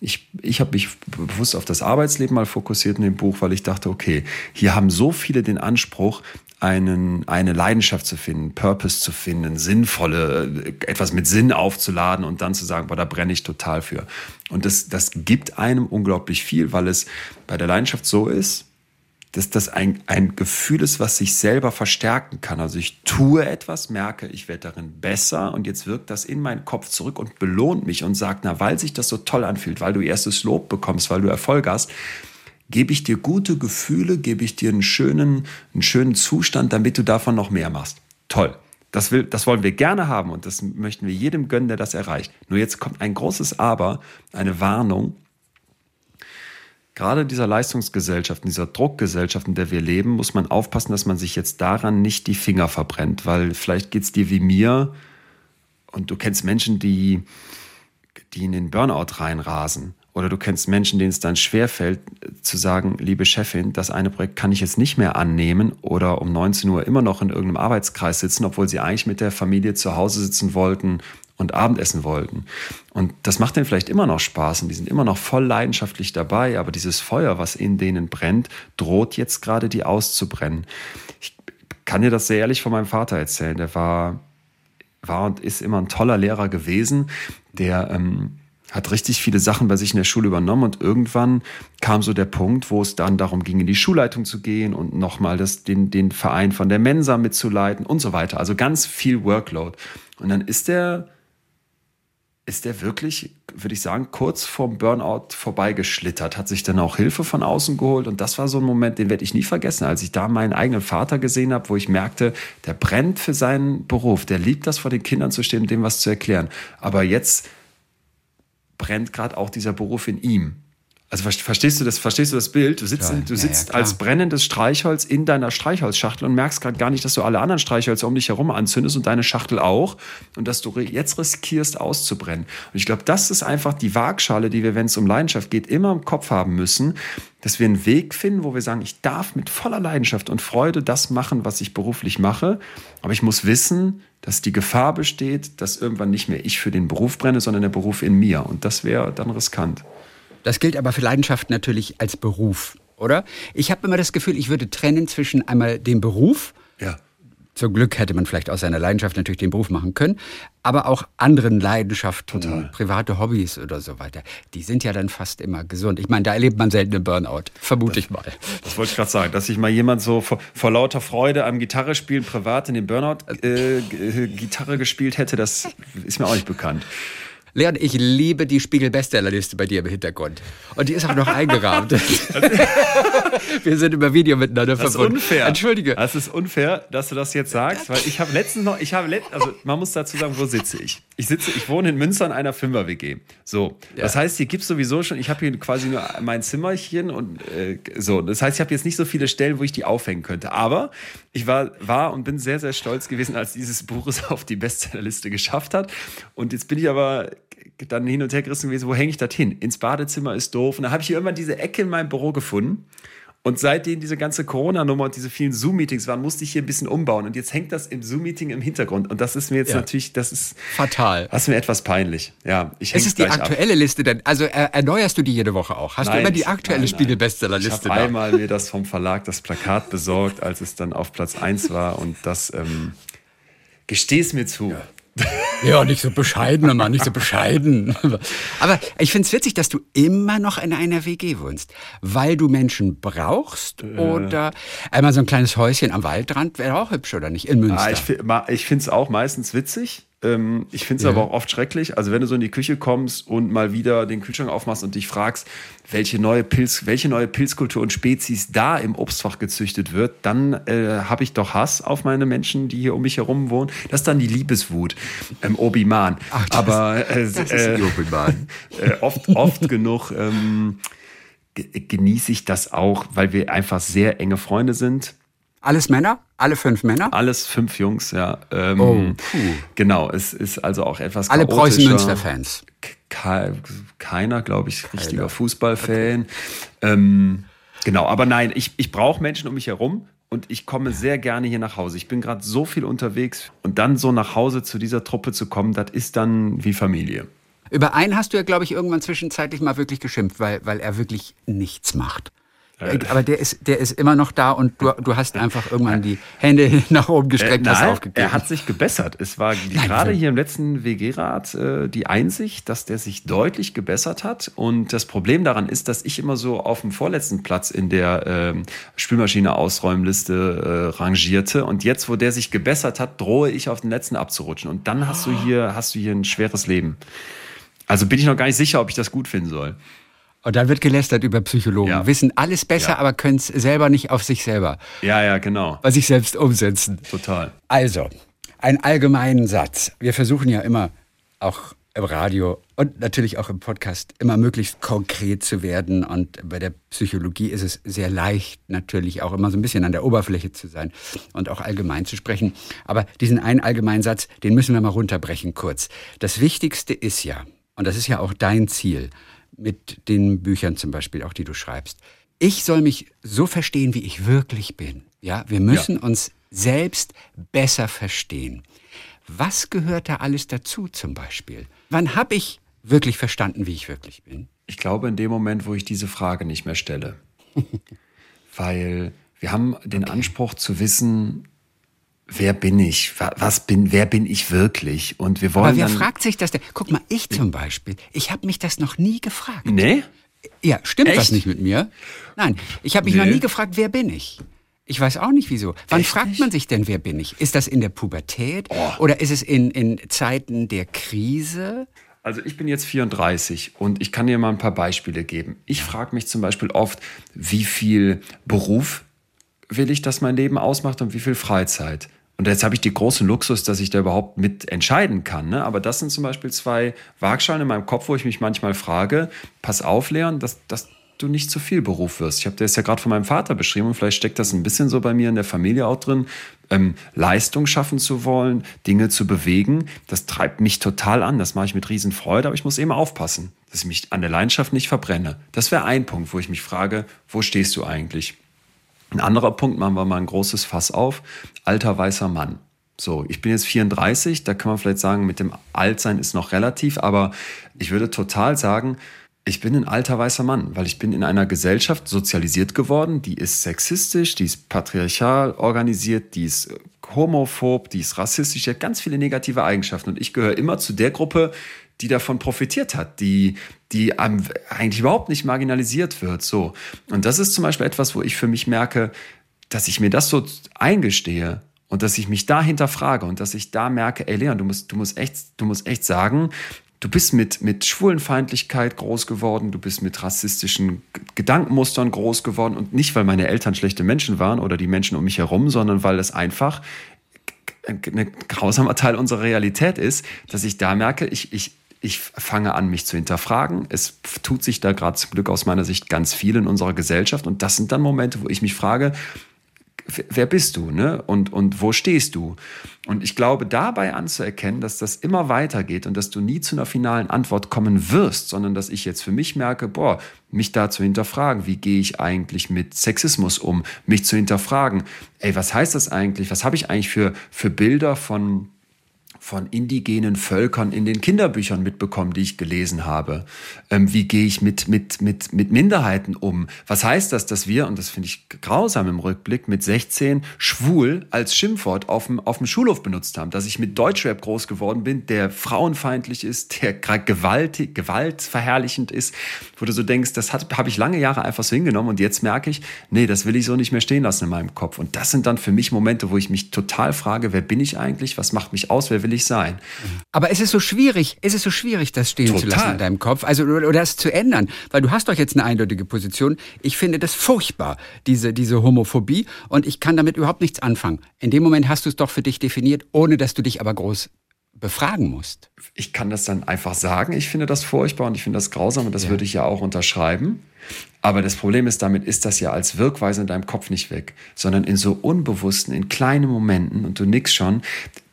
ich, ich habe mich bewusst auf das Arbeitsleben mal fokussiert in dem Buch, weil ich dachte, okay, hier haben so viele den Anspruch, einen, eine Leidenschaft zu finden, Purpose zu finden, sinnvolle, etwas mit Sinn aufzuladen und dann zu sagen, boah, da brenne ich total für. Und das, das gibt einem unglaublich viel, weil es bei der Leidenschaft so ist, dass das ein, ein Gefühl ist, was sich selber verstärken kann. Also ich tue etwas, merke, ich werde darin besser und jetzt wirkt das in meinen Kopf zurück und belohnt mich und sagt, na, weil sich das so toll anfühlt, weil du erstes Lob bekommst, weil du Erfolg hast, gebe ich dir gute Gefühle, gebe ich dir einen schönen, einen schönen Zustand, damit du davon noch mehr machst. Toll. Das, will, das wollen wir gerne haben und das möchten wir jedem gönnen, der das erreicht. Nur jetzt kommt ein großes Aber, eine Warnung gerade in dieser Leistungsgesellschaft, in dieser Druckgesellschaft, in der wir leben, muss man aufpassen, dass man sich jetzt daran nicht die Finger verbrennt, weil vielleicht geht es dir wie mir und du kennst Menschen, die, die in den Burnout reinrasen. Oder du kennst Menschen, denen es dann schwerfällt, zu sagen, liebe Chefin, das eine Projekt kann ich jetzt nicht mehr annehmen oder um 19 Uhr immer noch in irgendeinem Arbeitskreis sitzen, obwohl sie eigentlich mit der Familie zu Hause sitzen wollten und Abendessen wollten. Und das macht denen vielleicht immer noch Spaß und die sind immer noch voll leidenschaftlich dabei, aber dieses Feuer, was in denen brennt, droht jetzt gerade die auszubrennen. Ich kann dir das sehr ehrlich von meinem Vater erzählen. Der war, war und ist immer ein toller Lehrer gewesen, der ähm, hat richtig viele Sachen bei sich in der Schule übernommen und irgendwann kam so der Punkt, wo es dann darum ging, in die Schulleitung zu gehen und nochmal das, den, den Verein von der Mensa mitzuleiten und so weiter. Also ganz viel Workload. Und dann ist er ist der wirklich, würde ich sagen, kurz vorm Burnout vorbeigeschlittert, hat sich dann auch Hilfe von außen geholt. Und das war so ein Moment, den werde ich nie vergessen, als ich da meinen eigenen Vater gesehen habe, wo ich merkte, der brennt für seinen Beruf, der liebt das, vor den Kindern zu stehen und dem was zu erklären. Aber jetzt brennt gerade auch dieser Beruf in ihm. Also verstehst du das, verstehst du das Bild? Du sitzt, du sitzt ja, ja, als brennendes Streichholz in deiner Streichholzschachtel und merkst gerade gar nicht, dass du alle anderen Streichhölzer um dich herum anzündest und deine Schachtel auch und dass du jetzt riskierst auszubrennen. Und ich glaube, das ist einfach die Waagschale, die wir, wenn es um Leidenschaft geht, immer im Kopf haben müssen, dass wir einen Weg finden, wo wir sagen, ich darf mit voller Leidenschaft und Freude das machen, was ich beruflich mache, aber ich muss wissen, dass die Gefahr besteht, dass irgendwann nicht mehr ich für den Beruf brenne, sondern der Beruf in mir. Und das wäre dann riskant. Das gilt aber für Leidenschaft natürlich als Beruf, oder? Ich habe immer das Gefühl, ich würde trennen zwischen einmal dem Beruf. Ja. Zum Glück hätte man vielleicht aus seiner Leidenschaft natürlich den Beruf machen können, aber auch anderen Leidenschaften, Total. private Hobbys oder so weiter. Die sind ja dann fast immer gesund. Ich meine, da erlebt man selten einen Burnout, vermute das, ich mal. Das wollte ich gerade sagen, dass sich mal jemand so vor, vor, lauter Freude am Gitarrespielen privat in den Burnout äh, Gitarre gespielt hätte, das ist mir auch nicht bekannt. Leon, ich liebe die Spiegel-Bestsellerliste bei dir im Hintergrund. Und die ist auch noch eingerahmt. Wir sind über Video miteinander das verbunden. Das ist unfair. Entschuldige. Das ist unfair, dass du das jetzt sagst, weil ich habe letztens noch, ich habe let, also man muss dazu sagen, wo sitze ich? Ich sitze, ich wohne in Münster in einer Fünfer-WG. So. Ja. Das heißt, hier gibt es sowieso schon, ich habe hier quasi nur mein Zimmerchen und äh, so. Das heißt, ich habe jetzt nicht so viele Stellen, wo ich die aufhängen könnte. Aber ich war, war und bin sehr, sehr stolz gewesen, als dieses Buch es auf die Bestsellerliste geschafft hat. Und jetzt bin ich aber dann hin und her gerissen gewesen, wo hänge ich das hin? Ins Badezimmer ist doof. Und da habe ich irgendwann diese Ecke in meinem Büro gefunden. Und seitdem diese ganze Corona-Nummer und diese vielen Zoom-Meetings waren, musste ich hier ein bisschen umbauen. Und jetzt hängt das im Zoom-Meeting im Hintergrund. Und das ist mir jetzt ja. natürlich, das ist fatal. Das ist mir etwas peinlich. Ja, ich Es ist die aktuelle ab. Liste denn. Also erneuerst du die jede Woche auch? Hast nein, du immer die aktuelle Spiegel-Bestsellerliste? Ich habe einmal mir das vom Verlag das Plakat besorgt, als es dann auf Platz 1 war. Und das ähm, gestehe es mir zu. Ja. Ja, nicht so bescheiden, Mann, nicht so bescheiden. Aber ich finde es witzig, dass du immer noch in einer WG wohnst, weil du Menschen brauchst äh. oder einmal so ein kleines Häuschen am Waldrand wäre auch hübsch, oder nicht? In Münster. Ah, ich, ich finde es auch meistens witzig. Ähm, ich finde es ja. aber auch oft schrecklich. Also wenn du so in die Küche kommst und mal wieder den Kühlschrank aufmachst und dich fragst, welche neue Pilz, welche neue Pilzkultur und Spezies da im Obstfach gezüchtet wird, dann äh, habe ich doch Hass auf meine Menschen, die hier um mich herum wohnen. Das ist dann die Liebeswut, ähm, Obi-Man. Aber äh, äh, Obi-Man. Äh, oft, oft genug ähm, genieße ich das auch, weil wir einfach sehr enge Freunde sind. Alles Männer? Alle fünf Männer? Alles fünf Jungs, ja. Ähm, oh, puh. Genau, es ist also auch etwas Alle Preußen-Münster-Fans? Keiner, glaube ich, richtiger Keiner. Fußballfan. Okay. Ähm, genau, aber nein, ich, ich brauche Menschen um mich herum und ich komme sehr gerne hier nach Hause. Ich bin gerade so viel unterwegs und dann so nach Hause zu dieser Truppe zu kommen, das ist dann wie Familie. Über einen hast du ja, glaube ich, irgendwann zwischenzeitlich mal wirklich geschimpft, weil, weil er wirklich nichts macht. Äh, aber der ist, der ist immer noch da und du, du hast einfach irgendwann die Hände nach oben gestreckt, äh, nein, aufgegeben. Er hat sich gebessert. Es war nein, gerade hier im letzten WG-Rat äh, die Einsicht, dass der sich deutlich gebessert hat. Und das Problem daran ist, dass ich immer so auf dem vorletzten Platz in der äh, Spülmaschine-Ausräumliste äh, rangierte. Und jetzt, wo der sich gebessert hat, drohe ich auf den letzten abzurutschen. Und dann hast du hier, hast du hier ein schweres Leben. Also bin ich noch gar nicht sicher, ob ich das gut finden soll. Und dann wird gelästert über Psychologen. Ja. Wissen alles besser, ja. aber können es selber nicht auf sich selber. Ja, ja, genau. Bei sich selbst umsetzen. Total. Also, einen allgemeinen Satz. Wir versuchen ja immer, auch im Radio und natürlich auch im Podcast, immer möglichst konkret zu werden. Und bei der Psychologie ist es sehr leicht, natürlich auch immer so ein bisschen an der Oberfläche zu sein und auch allgemein zu sprechen. Aber diesen einen allgemeinen Satz, den müssen wir mal runterbrechen kurz. Das Wichtigste ist ja, und das ist ja auch dein Ziel, mit den Büchern zum Beispiel, auch die du schreibst. Ich soll mich so verstehen, wie ich wirklich bin. Ja, wir müssen ja. uns selbst besser verstehen. Was gehört da alles dazu zum Beispiel? Wann habe ich wirklich verstanden, wie ich wirklich bin? Ich glaube in dem Moment, wo ich diese Frage nicht mehr stelle. Weil wir haben den okay. Anspruch zu wissen, wer bin ich? Was bin, wer bin ich wirklich? Und wir wollen. Aber wer fragt sich das denn? Guck mal, ich zum Beispiel, ich habe mich das noch nie gefragt. Nee? Ja, stimmt Echt? was nicht mit mir? Nein, ich habe mich nee. noch nie gefragt, wer bin ich? Ich weiß auch nicht wieso. Wann Echt fragt nicht? man sich denn, wer bin ich? Ist das in der Pubertät oh. oder ist es in, in Zeiten der Krise? Also ich bin jetzt 34 und ich kann dir mal ein paar Beispiele geben. Ich frage mich zum Beispiel oft, wie viel Beruf will ich, dass mein Leben ausmacht und wie viel Freizeit. Und jetzt habe ich den großen Luxus, dass ich da überhaupt mit entscheiden kann. Ne? Aber das sind zum Beispiel zwei Waagschalen in meinem Kopf, wo ich mich manchmal frage, pass auf, Leon, dass, dass du nicht zu viel Beruf wirst. Ich habe das ja gerade von meinem Vater beschrieben und vielleicht steckt das ein bisschen so bei mir in der Familie auch drin. Ähm, Leistung schaffen zu wollen, Dinge zu bewegen, das treibt mich total an. Das mache ich mit Riesenfreude, aber ich muss eben aufpassen, dass ich mich an der Leidenschaft nicht verbrenne. Das wäre ein Punkt, wo ich mich frage, wo stehst du eigentlich? Ein anderer Punkt, machen wir mal ein großes Fass auf. Alter weißer Mann. So, ich bin jetzt 34, da kann man vielleicht sagen, mit dem Altsein ist noch relativ, aber ich würde total sagen, ich bin ein alter weißer Mann, weil ich bin in einer Gesellschaft sozialisiert geworden, die ist sexistisch, die ist patriarchal organisiert, die ist homophob, die ist rassistisch, die hat ganz viele negative Eigenschaften und ich gehöre immer zu der Gruppe, die davon profitiert hat, die, die eigentlich überhaupt nicht marginalisiert wird. So. Und das ist zum Beispiel etwas, wo ich für mich merke, dass ich mir das so eingestehe und dass ich mich da hinterfrage und dass ich da merke, ey Leon, du musst, du musst echt, du musst echt sagen, du bist mit, mit Schwulenfeindlichkeit groß geworden, du bist mit rassistischen Gedankenmustern groß geworden und nicht, weil meine Eltern schlechte Menschen waren oder die Menschen um mich herum, sondern weil es einfach ein, ein grausamer Teil unserer Realität ist, dass ich da merke, ich, ich, ich fange an, mich zu hinterfragen. Es tut sich da gerade zum Glück aus meiner Sicht ganz viel in unserer Gesellschaft. Und das sind dann Momente, wo ich mich frage, wer bist du ne? und, und wo stehst du? Und ich glaube, dabei anzuerkennen, dass das immer weitergeht und dass du nie zu einer finalen Antwort kommen wirst, sondern dass ich jetzt für mich merke, boah, mich da zu hinterfragen, wie gehe ich eigentlich mit Sexismus um, mich zu hinterfragen, ey, was heißt das eigentlich, was habe ich eigentlich für, für Bilder von von indigenen Völkern in den Kinderbüchern mitbekommen, die ich gelesen habe. Ähm, wie gehe ich mit, mit, mit, mit Minderheiten um? Was heißt das, dass wir, und das finde ich grausam im Rückblick, mit 16 schwul als Schimpfwort auf dem, Schulhof benutzt haben? Dass ich mit Deutschrap groß geworden bin, der frauenfeindlich ist, der gewaltig, gewaltverherrlichend ist, wo du so denkst, das habe ich lange Jahre einfach so hingenommen und jetzt merke ich, nee, das will ich so nicht mehr stehen lassen in meinem Kopf. Und das sind dann für mich Momente, wo ich mich total frage, wer bin ich eigentlich? Was macht mich aus? Wer will ich sein. Aber es ist so schwierig, es ist so schwierig, das stehen Total. zu lassen in deinem Kopf, also oder das zu ändern, weil du hast doch jetzt eine eindeutige Position. Ich finde das furchtbar, diese, diese Homophobie und ich kann damit überhaupt nichts anfangen. In dem Moment hast du es doch für dich definiert, ohne dass du dich aber groß befragen musst. Ich kann das dann einfach sagen, ich finde das furchtbar und ich finde das grausam und das ja. würde ich ja auch unterschreiben. Aber das Problem ist, damit ist das ja als Wirkweise in deinem Kopf nicht weg, sondern in so unbewussten, in kleinen Momenten und du nix schon,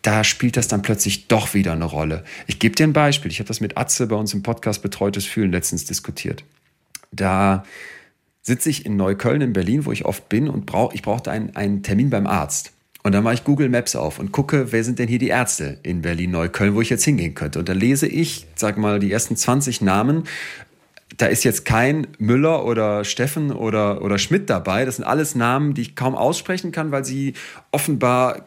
da spielt das dann plötzlich doch wieder eine Rolle. Ich gebe dir ein Beispiel. Ich habe das mit Atze bei uns im Podcast Betreutes Fühlen letztens diskutiert. Da sitze ich in Neukölln in Berlin, wo ich oft bin und brauch, ich brauchte einen, einen Termin beim Arzt. Und dann mache ich Google Maps auf und gucke, wer sind denn hier die Ärzte in Berlin-Neukölln, wo ich jetzt hingehen könnte. Und da lese ich, sag mal, die ersten 20 Namen da ist jetzt kein Müller oder Steffen oder, oder Schmidt dabei. Das sind alles Namen, die ich kaum aussprechen kann, weil sie offenbar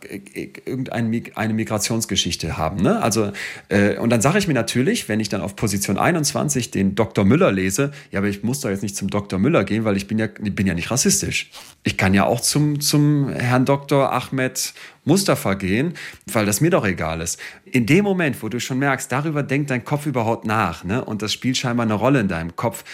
irgendeine Migrationsgeschichte haben. Ne? Also, äh, und dann sage ich mir natürlich, wenn ich dann auf Position 21 den Dr. Müller lese, ja, aber ich muss doch jetzt nicht zum Dr. Müller gehen, weil ich bin ja, bin ja nicht rassistisch. Ich kann ja auch zum, zum Herrn Dr. Ahmed Mustafa gehen, weil das mir doch egal ist. In dem Moment, wo du schon merkst, darüber denkt dein Kopf überhaupt nach, ne? und das spielt scheinbar eine Rolle in deinem Kopf,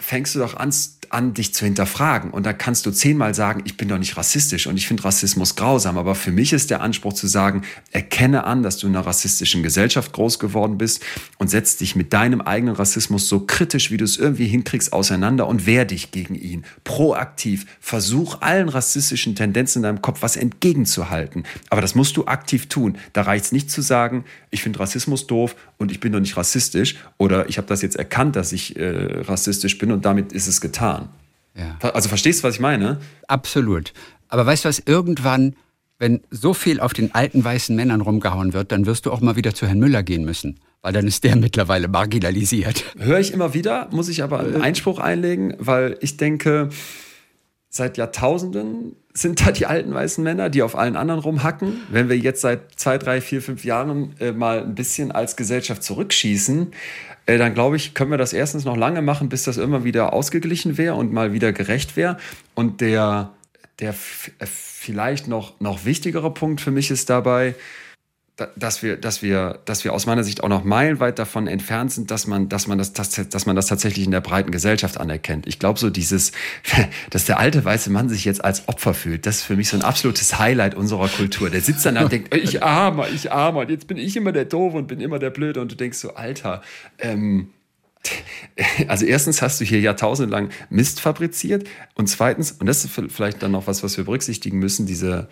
fängst du doch an, an, dich zu hinterfragen. Und da kannst du zehnmal sagen, ich bin doch nicht rassistisch und ich finde Rassismus grausam. Aber für mich ist der Anspruch zu sagen, erkenne an, dass du in einer rassistischen Gesellschaft groß geworden bist und setz dich mit deinem eigenen Rassismus so kritisch, wie du es irgendwie hinkriegst, auseinander und wehr dich gegen ihn. Proaktiv. Versuch allen rassistischen Tendenzen in deinem Kopf was entgegenzuhalten. Aber das musst du aktiv tun. Da reicht es nicht zu sagen, ich finde Rassismus doof und ich bin doch nicht rassistisch oder ich habe das jetzt erkannt, dass ich äh, rassistisch bin und damit ist es getan. Ja. Also verstehst du, was ich meine? Absolut. Aber weißt du was, irgendwann, wenn so viel auf den alten weißen Männern rumgehauen wird, dann wirst du auch mal wieder zu Herrn Müller gehen müssen. Weil dann ist der mittlerweile marginalisiert. Höre ich immer wieder, muss ich aber einen Einspruch einlegen, weil ich denke, seit Jahrtausenden sind da die alten weißen Männer, die auf allen anderen rumhacken. Wenn wir jetzt seit zwei, drei, vier, fünf Jahren äh, mal ein bisschen als Gesellschaft zurückschießen, äh, dann glaube ich, können wir das erstens noch lange machen, bis das immer wieder ausgeglichen wäre und mal wieder gerecht wäre. Und der, der äh, vielleicht noch, noch wichtigere Punkt für mich ist dabei, dass wir, dass wir, dass wir aus meiner Sicht auch noch meilenweit davon entfernt sind, dass man, dass man das, dass, dass man das tatsächlich in der breiten Gesellschaft anerkennt. Ich glaube so dieses, dass der alte weiße Mann sich jetzt als Opfer fühlt, das ist für mich so ein absolutes Highlight unserer Kultur. Der sitzt dann da und denkt, ich armer, ich armer, jetzt bin ich immer der Doofe und bin immer der Blöde und du denkst so, Alter, ähm, also erstens hast du hier jahrtausendelang Mist fabriziert und zweitens, und das ist vielleicht dann noch was, was wir berücksichtigen müssen, diese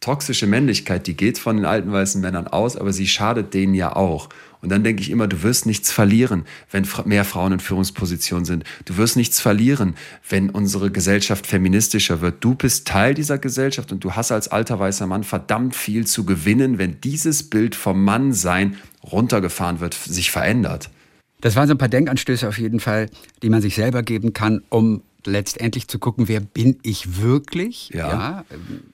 toxische Männlichkeit, die geht von den alten weißen Männern aus, aber sie schadet denen ja auch. Und dann denke ich immer, du wirst nichts verlieren, wenn mehr Frauen in Führungspositionen sind. Du wirst nichts verlieren, wenn unsere Gesellschaft feministischer wird. Du bist Teil dieser Gesellschaft und du hast als alter weißer Mann verdammt viel zu gewinnen, wenn dieses Bild vom Mannsein runtergefahren wird, sich verändert. Das waren so ein paar Denkanstöße auf jeden Fall, die man sich selber geben kann, um letztendlich zu gucken, wer bin ich wirklich, ja. ja.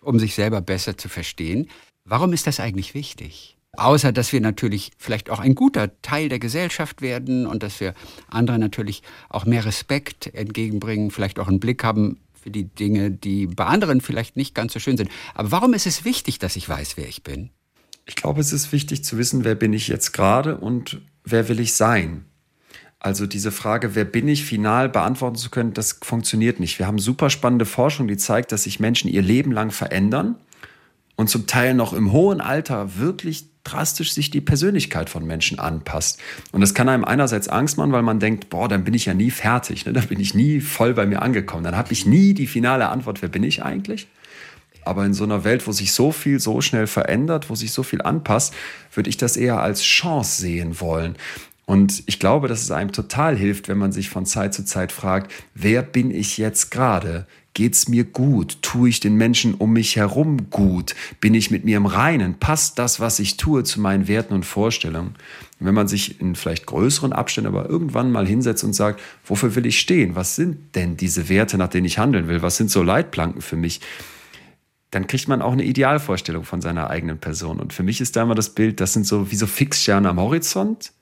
um sich selber besser zu verstehen. Warum ist das eigentlich wichtig? Außer dass wir natürlich vielleicht auch ein guter Teil der Gesellschaft werden und dass wir anderen natürlich auch mehr Respekt entgegenbringen, vielleicht auch einen Blick haben für die Dinge, die bei anderen vielleicht nicht ganz so schön sind. Aber warum ist es wichtig, dass ich weiß, wer ich bin? Ich glaube, es ist wichtig zu wissen, wer bin ich jetzt gerade und wer will ich sein. Also diese Frage, wer bin ich, final beantworten zu können, das funktioniert nicht. Wir haben super spannende Forschung, die zeigt, dass sich Menschen ihr Leben lang verändern und zum Teil noch im hohen Alter wirklich drastisch sich die Persönlichkeit von Menschen anpasst. Und das kann einem einerseits Angst machen, weil man denkt, boah, dann bin ich ja nie fertig, ne? dann bin ich nie voll bei mir angekommen, dann habe ich nie die finale Antwort, wer bin ich eigentlich? Aber in so einer Welt, wo sich so viel so schnell verändert, wo sich so viel anpasst, würde ich das eher als Chance sehen wollen. Und ich glaube, dass es einem total hilft, wenn man sich von Zeit zu Zeit fragt, wer bin ich jetzt gerade? Geht's mir gut? Tue ich den Menschen um mich herum gut? Bin ich mit mir im Reinen? Passt das, was ich tue, zu meinen Werten und Vorstellungen? Und wenn man sich in vielleicht größeren Abständen aber irgendwann mal hinsetzt und sagt, wofür will ich stehen? Was sind denn diese Werte, nach denen ich handeln will? Was sind so Leitplanken für mich? Dann kriegt man auch eine Idealvorstellung von seiner eigenen Person. Und für mich ist da immer das Bild, das sind so wie so Fixsterne am Horizont,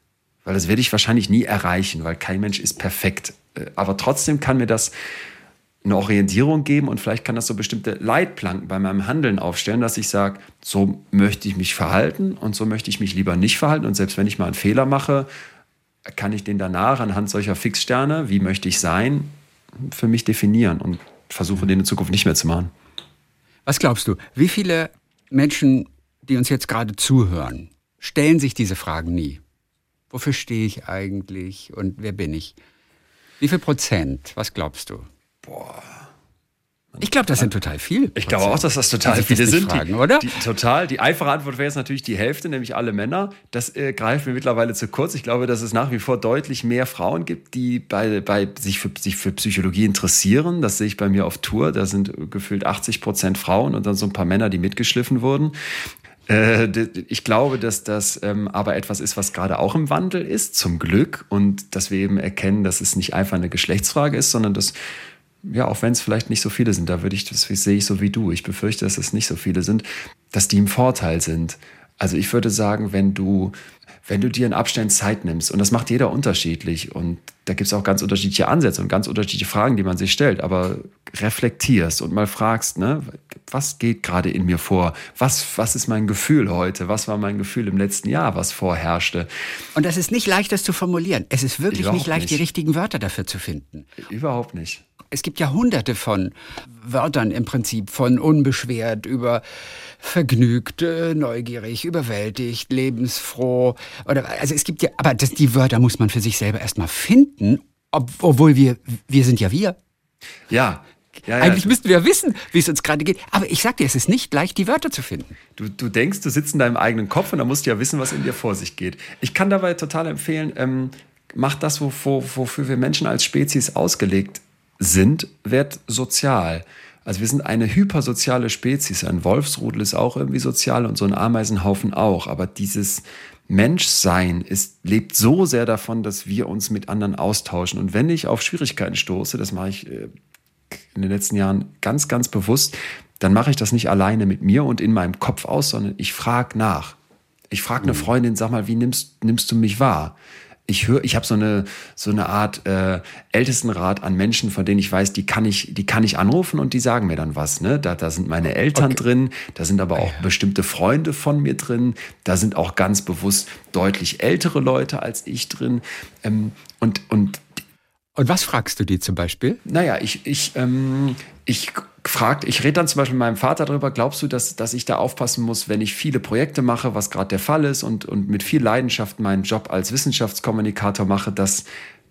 weil das werde ich wahrscheinlich nie erreichen, weil kein Mensch ist perfekt. Äh, aber trotzdem kann mir das eine Orientierung geben und vielleicht kann das so bestimmte Leitplanken bei meinem Handeln aufstellen, dass ich sage, so möchte ich mich verhalten und so möchte ich mich lieber nicht verhalten. Und selbst wenn ich mal einen Fehler mache, kann ich den danach anhand solcher Fixsterne, wie möchte ich sein, für mich definieren und versuche, den in Zukunft nicht mehr zu machen. Was glaubst du, wie viele Menschen, die uns jetzt gerade zuhören, stellen sich diese Fragen nie? Wofür stehe ich eigentlich und wer bin ich? Wie viel Prozent? Was glaubst du? Boah. Ich glaube, das sind total viele. Ich glaube auch, dass das total viele sind. Fragen, die, oder? Die, total. Die einfache Antwort wäre jetzt natürlich die Hälfte, nämlich alle Männer. Das äh, greift mir mittlerweile zu kurz. Ich glaube, dass es nach wie vor deutlich mehr Frauen gibt, die bei, bei sich, für, sich für Psychologie interessieren. Das sehe ich bei mir auf Tour. Da sind gefühlt 80 Prozent Frauen und dann so ein paar Männer, die mitgeschliffen wurden. Äh, ich glaube, dass das ähm, aber etwas ist, was gerade auch im Wandel ist, zum Glück. Und dass wir eben erkennen, dass es nicht einfach eine Geschlechtsfrage ist, sondern dass ja, auch wenn es vielleicht nicht so viele sind, da würde ich, das sehe ich so wie du. Ich befürchte, dass es nicht so viele sind, dass die im Vorteil sind. Also ich würde sagen, wenn du, wenn du dir in Abständen Zeit nimmst, und das macht jeder unterschiedlich, und da gibt es auch ganz unterschiedliche Ansätze und ganz unterschiedliche Fragen, die man sich stellt, aber reflektierst und mal fragst, ne, was geht gerade in mir vor? Was, was ist mein Gefühl heute? Was war mein Gefühl im letzten Jahr, was vorherrschte? Und das ist nicht leicht, das zu formulieren. Es ist wirklich Überhaupt nicht leicht, nicht. die richtigen Wörter dafür zu finden. Überhaupt nicht es gibt ja hunderte von Wörtern im Prinzip, von unbeschwert über vergnügt, neugierig, überwältigt, lebensfroh. Oder, also es gibt ja, aber das, die Wörter muss man für sich selber erstmal finden, obwohl wir, wir sind ja wir. Ja, ja, ja. Eigentlich müssten wir ja wissen, wie es uns gerade geht. Aber ich sag dir, es ist nicht leicht, die Wörter zu finden. Du, du denkst, du sitzt in deinem eigenen Kopf und da musst du ja wissen, was in dir vor sich geht. Ich kann dabei total empfehlen, ähm, mach das, wofür, wofür wir Menschen als Spezies ausgelegt sind, wird sozial. Also wir sind eine hypersoziale Spezies. Ein Wolfsrudel ist auch irgendwie sozial und so ein Ameisenhaufen auch. Aber dieses Menschsein ist, lebt so sehr davon, dass wir uns mit anderen austauschen. Und wenn ich auf Schwierigkeiten stoße, das mache ich äh, in den letzten Jahren ganz, ganz bewusst, dann mache ich das nicht alleine mit mir und in meinem Kopf aus, sondern ich frage nach. Ich frage eine mhm. Freundin, sag mal, wie nimmst, nimmst du mich wahr? Ich höre, ich habe so eine so eine Art äh, Ältestenrat an Menschen, von denen ich weiß, die kann ich, die kann ich anrufen und die sagen mir dann was. Ne? Da, da sind meine Eltern okay. drin, da sind aber auch ja. bestimmte Freunde von mir drin, da sind auch ganz bewusst deutlich ältere Leute als ich drin. Ähm, und, und und was fragst du die zum Beispiel? Naja, ich, ich, ähm, ich fragt, ich rede dann zum Beispiel mit meinem Vater darüber, glaubst du, dass, dass ich da aufpassen muss, wenn ich viele Projekte mache, was gerade der Fall ist und, und mit viel Leidenschaft meinen Job als Wissenschaftskommunikator mache, dass,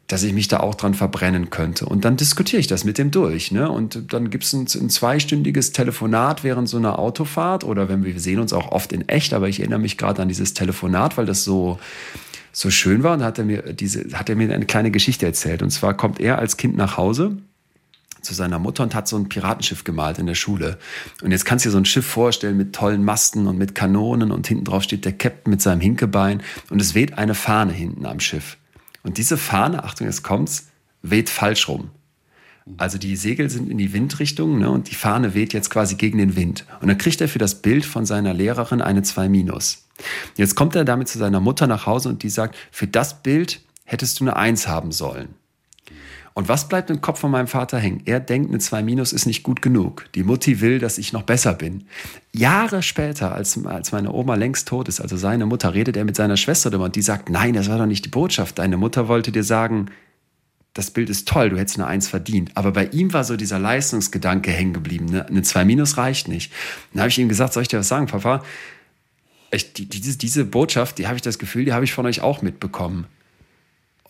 dass ich mich da auch dran verbrennen könnte. Und dann diskutiere ich das mit dem durch. Ne? Und dann gibt es ein, ein, zweistündiges Telefonat während so einer Autofahrt oder wenn wir sehen uns auch oft in echt, aber ich erinnere mich gerade an dieses Telefonat, weil das so so schön war und hat er mir diese hat er mir eine kleine Geschichte erzählt und zwar kommt er als Kind nach Hause zu seiner Mutter und hat so ein Piratenschiff gemalt in der Schule. Und jetzt kannst du dir so ein Schiff vorstellen mit tollen Masten und mit Kanonen und hinten drauf steht der Captain mit seinem Hinkebein und es weht eine Fahne hinten am Schiff. Und diese Fahne, Achtung, jetzt kommt's, weht falsch rum. Also die Segel sind in die Windrichtung ne, und die Fahne weht jetzt quasi gegen den Wind. Und dann kriegt er für das Bild von seiner Lehrerin eine 2 Minus. Jetzt kommt er damit zu seiner Mutter nach Hause und die sagt, für das Bild hättest du eine 1 haben sollen. Und was bleibt im Kopf von meinem Vater hängen? Er denkt, eine 2 Minus ist nicht gut genug. Die Mutti will, dass ich noch besser bin. Jahre später, als, als meine Oma längst tot ist, also seine Mutter, redet er mit seiner Schwester darüber und die sagt, nein, das war doch nicht die Botschaft. Deine Mutter wollte dir sagen, das Bild ist toll, du hättest eine Eins verdient. Aber bei ihm war so dieser Leistungsgedanke hängen geblieben. Ne? Eine 2 Minus reicht nicht. Dann habe ich ihm gesagt, soll ich dir was sagen, Papa? Ich, die, diese, diese Botschaft, die habe ich das Gefühl, die habe ich von euch auch mitbekommen.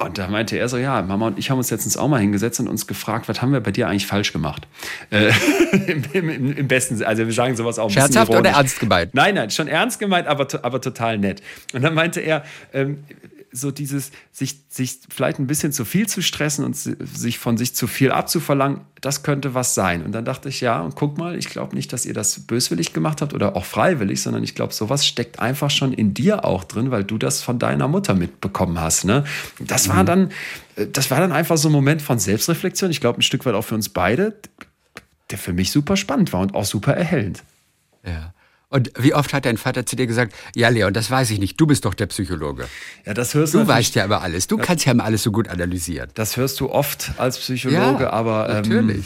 Und da meinte er so, ja, Mama und ich haben uns letztens auch mal hingesetzt und uns gefragt, was haben wir bei dir eigentlich falsch gemacht? Äh, im, im, Im, besten Sinne, also wir sagen sowas auch Scherzhaft oder ernst gemeint? Nein, nein, schon ernst gemeint, aber, aber total nett. Und dann meinte er, ähm, so dieses, sich, sich vielleicht ein bisschen zu viel zu stressen und sich von sich zu viel abzuverlangen, das könnte was sein. Und dann dachte ich, ja, und guck mal, ich glaube nicht, dass ihr das böswillig gemacht habt oder auch freiwillig, sondern ich glaube, sowas steckt einfach schon in dir auch drin, weil du das von deiner Mutter mitbekommen hast. Ne? Das war mhm. dann, äh, das war dann einfach so ein Moment von Selbstreflexion. Ich glaube, ein Stück weit auch für uns beide, der für mich super spannend war und auch super erhellend. Ja. Und wie oft hat dein Vater zu dir gesagt, ja Leon, das weiß ich nicht, du bist doch der Psychologe. Ja, das hörst du. Du weißt ja immer alles, du kannst ja immer alles so gut analysieren. Das hörst du oft als Psychologe, ja, aber ähm, natürlich.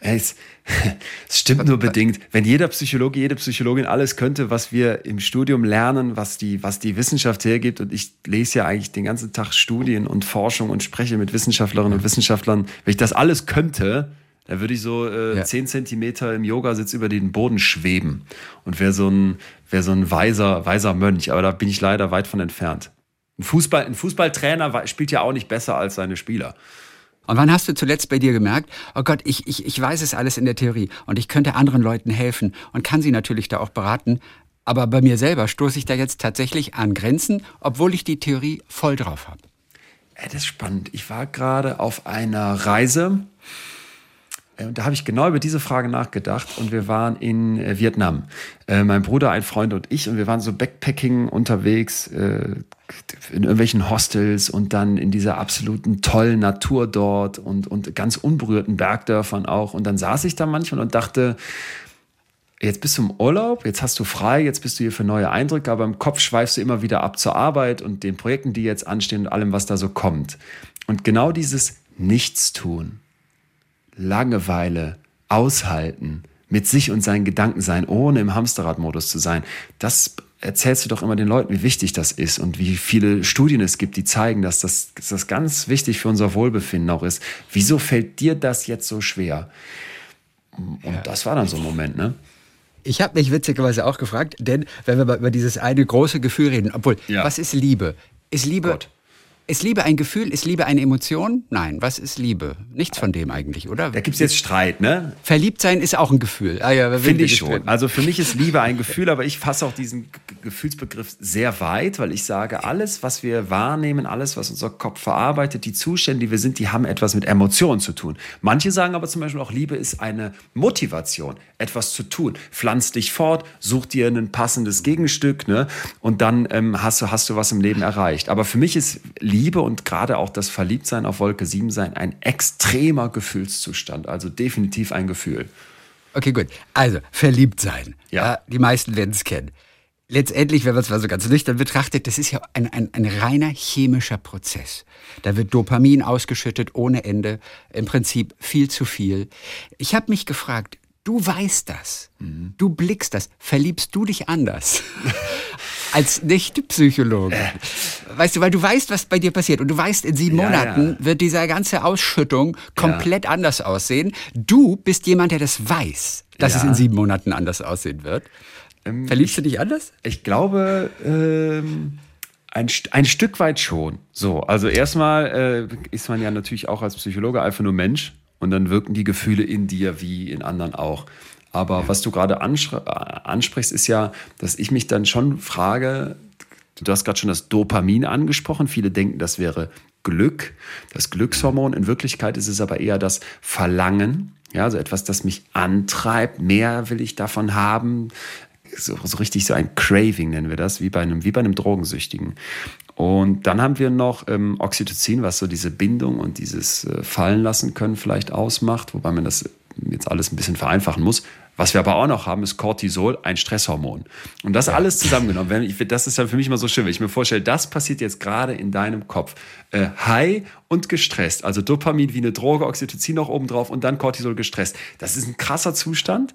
Es, es stimmt nur bedingt. Wenn jeder Psychologe, jede Psychologin alles könnte, was wir im Studium lernen, was die, was die Wissenschaft hergibt, und ich lese ja eigentlich den ganzen Tag Studien und Forschung und spreche mit Wissenschaftlerinnen und Wissenschaftlern, wenn ich das alles könnte, da würde ich so äh, ja. 10 Zentimeter im Yogasitz über den Boden schweben und wäre so ein, wär so ein weiser, weiser Mönch. Aber da bin ich leider weit von entfernt. Ein, Fußball, ein Fußballtrainer spielt ja auch nicht besser als seine Spieler. Und wann hast du zuletzt bei dir gemerkt, oh Gott, ich, ich, ich weiß es alles in der Theorie und ich könnte anderen Leuten helfen und kann sie natürlich da auch beraten, aber bei mir selber stoße ich da jetzt tatsächlich an Grenzen, obwohl ich die Theorie voll drauf habe. Das ist spannend. Ich war gerade auf einer Reise und da habe ich genau über diese Frage nachgedacht und wir waren in äh, Vietnam. Äh, mein Bruder, ein Freund und ich und wir waren so Backpacking unterwegs äh, in irgendwelchen Hostels und dann in dieser absoluten tollen Natur dort und, und ganz unberührten Bergdörfern auch. Und dann saß ich da manchmal und dachte, jetzt bist du im Urlaub, jetzt hast du frei, jetzt bist du hier für neue Eindrücke, aber im Kopf schweifst du immer wieder ab zur Arbeit und den Projekten, die jetzt anstehen und allem, was da so kommt. Und genau dieses Nichtstun, Langeweile aushalten, mit sich und seinen Gedanken sein, ohne im Hamsterradmodus zu sein, das erzählst du doch immer den Leuten, wie wichtig das ist und wie viele Studien es gibt, die zeigen, dass das, dass das ganz wichtig für unser Wohlbefinden auch ist. Wieso fällt dir das jetzt so schwer? Und ja. das war dann so ein Moment, ne? Ich habe mich witzigerweise auch gefragt, denn wenn wir mal über dieses eine große Gefühl reden, obwohl, ja. was ist Liebe? Ist Liebe Gott. Ist Liebe ein Gefühl? Ist Liebe eine Emotion? Nein, was ist Liebe? Nichts von dem eigentlich, oder? Da gibt es jetzt Streit, ne? Verliebt sein ist auch ein Gefühl. Ah, ja, Finde ich schon. Also für mich ist Liebe ein Gefühl, aber ich fasse auch diesen Gefühlsbegriff sehr weit, weil ich sage, alles, was wir wahrnehmen, alles, was unser Kopf verarbeitet, die Zustände, die wir sind, die haben etwas mit Emotionen zu tun. Manche sagen aber zum Beispiel auch, Liebe ist eine Motivation, etwas zu tun. Pflanz dich fort, such dir ein passendes Gegenstück, ne? Und dann ähm, hast, du, hast du was im Leben erreicht. Aber für mich ist Liebe und gerade auch das Verliebtsein auf Wolke 7 sein ein extremer Gefühlszustand. Also definitiv ein Gefühl. Okay, gut. Also, verliebt sein. Ja. ja die meisten werden es kennen. Letztendlich, wenn man es mal so ganz nüchtern betrachtet, das ist ja ein, ein, ein reiner chemischer Prozess. Da wird Dopamin ausgeschüttet ohne Ende, im Prinzip viel zu viel. Ich habe mich gefragt, du weißt das, mhm. du blickst das, verliebst du dich anders? als Nicht-Psychologe. Äh. Weißt du, weil du weißt, was bei dir passiert. Und du weißt, in sieben ja, Monaten ja. wird diese ganze Ausschüttung komplett ja. anders aussehen. Du bist jemand, der das weiß, dass es in sieben Monaten anders aussehen wird. Ähm, Verliebst du dich anders? Ich glaube, ähm, ein, ein Stück weit schon. So, also erstmal äh, ist man ja natürlich auch als Psychologe einfach nur Mensch und dann wirken die Gefühle in dir wie in anderen auch. Aber was du gerade ansprichst, ist ja, dass ich mich dann schon frage, du hast gerade schon das Dopamin angesprochen. Viele denken, das wäre Glück, das Glückshormon. In Wirklichkeit ist es aber eher das Verlangen. Ja, also etwas, das mich antreibt. Mehr will ich davon haben. So, so richtig so ein Craving nennen wir das, wie bei einem, wie bei einem Drogensüchtigen. Und dann haben wir noch ähm, Oxytocin, was so diese Bindung und dieses äh, Fallen lassen können vielleicht ausmacht, wobei man das jetzt alles ein bisschen vereinfachen muss. Was wir aber auch noch haben, ist Cortisol, ein Stresshormon. Und das ja. alles zusammengenommen, wenn ich, das ist dann für mich immer so schön, wenn ich mir vorstelle, das passiert jetzt gerade in deinem Kopf. Äh, high und gestresst, also Dopamin wie eine Droge, Oxytocin noch oben drauf und dann Cortisol gestresst. Das ist ein krasser Zustand.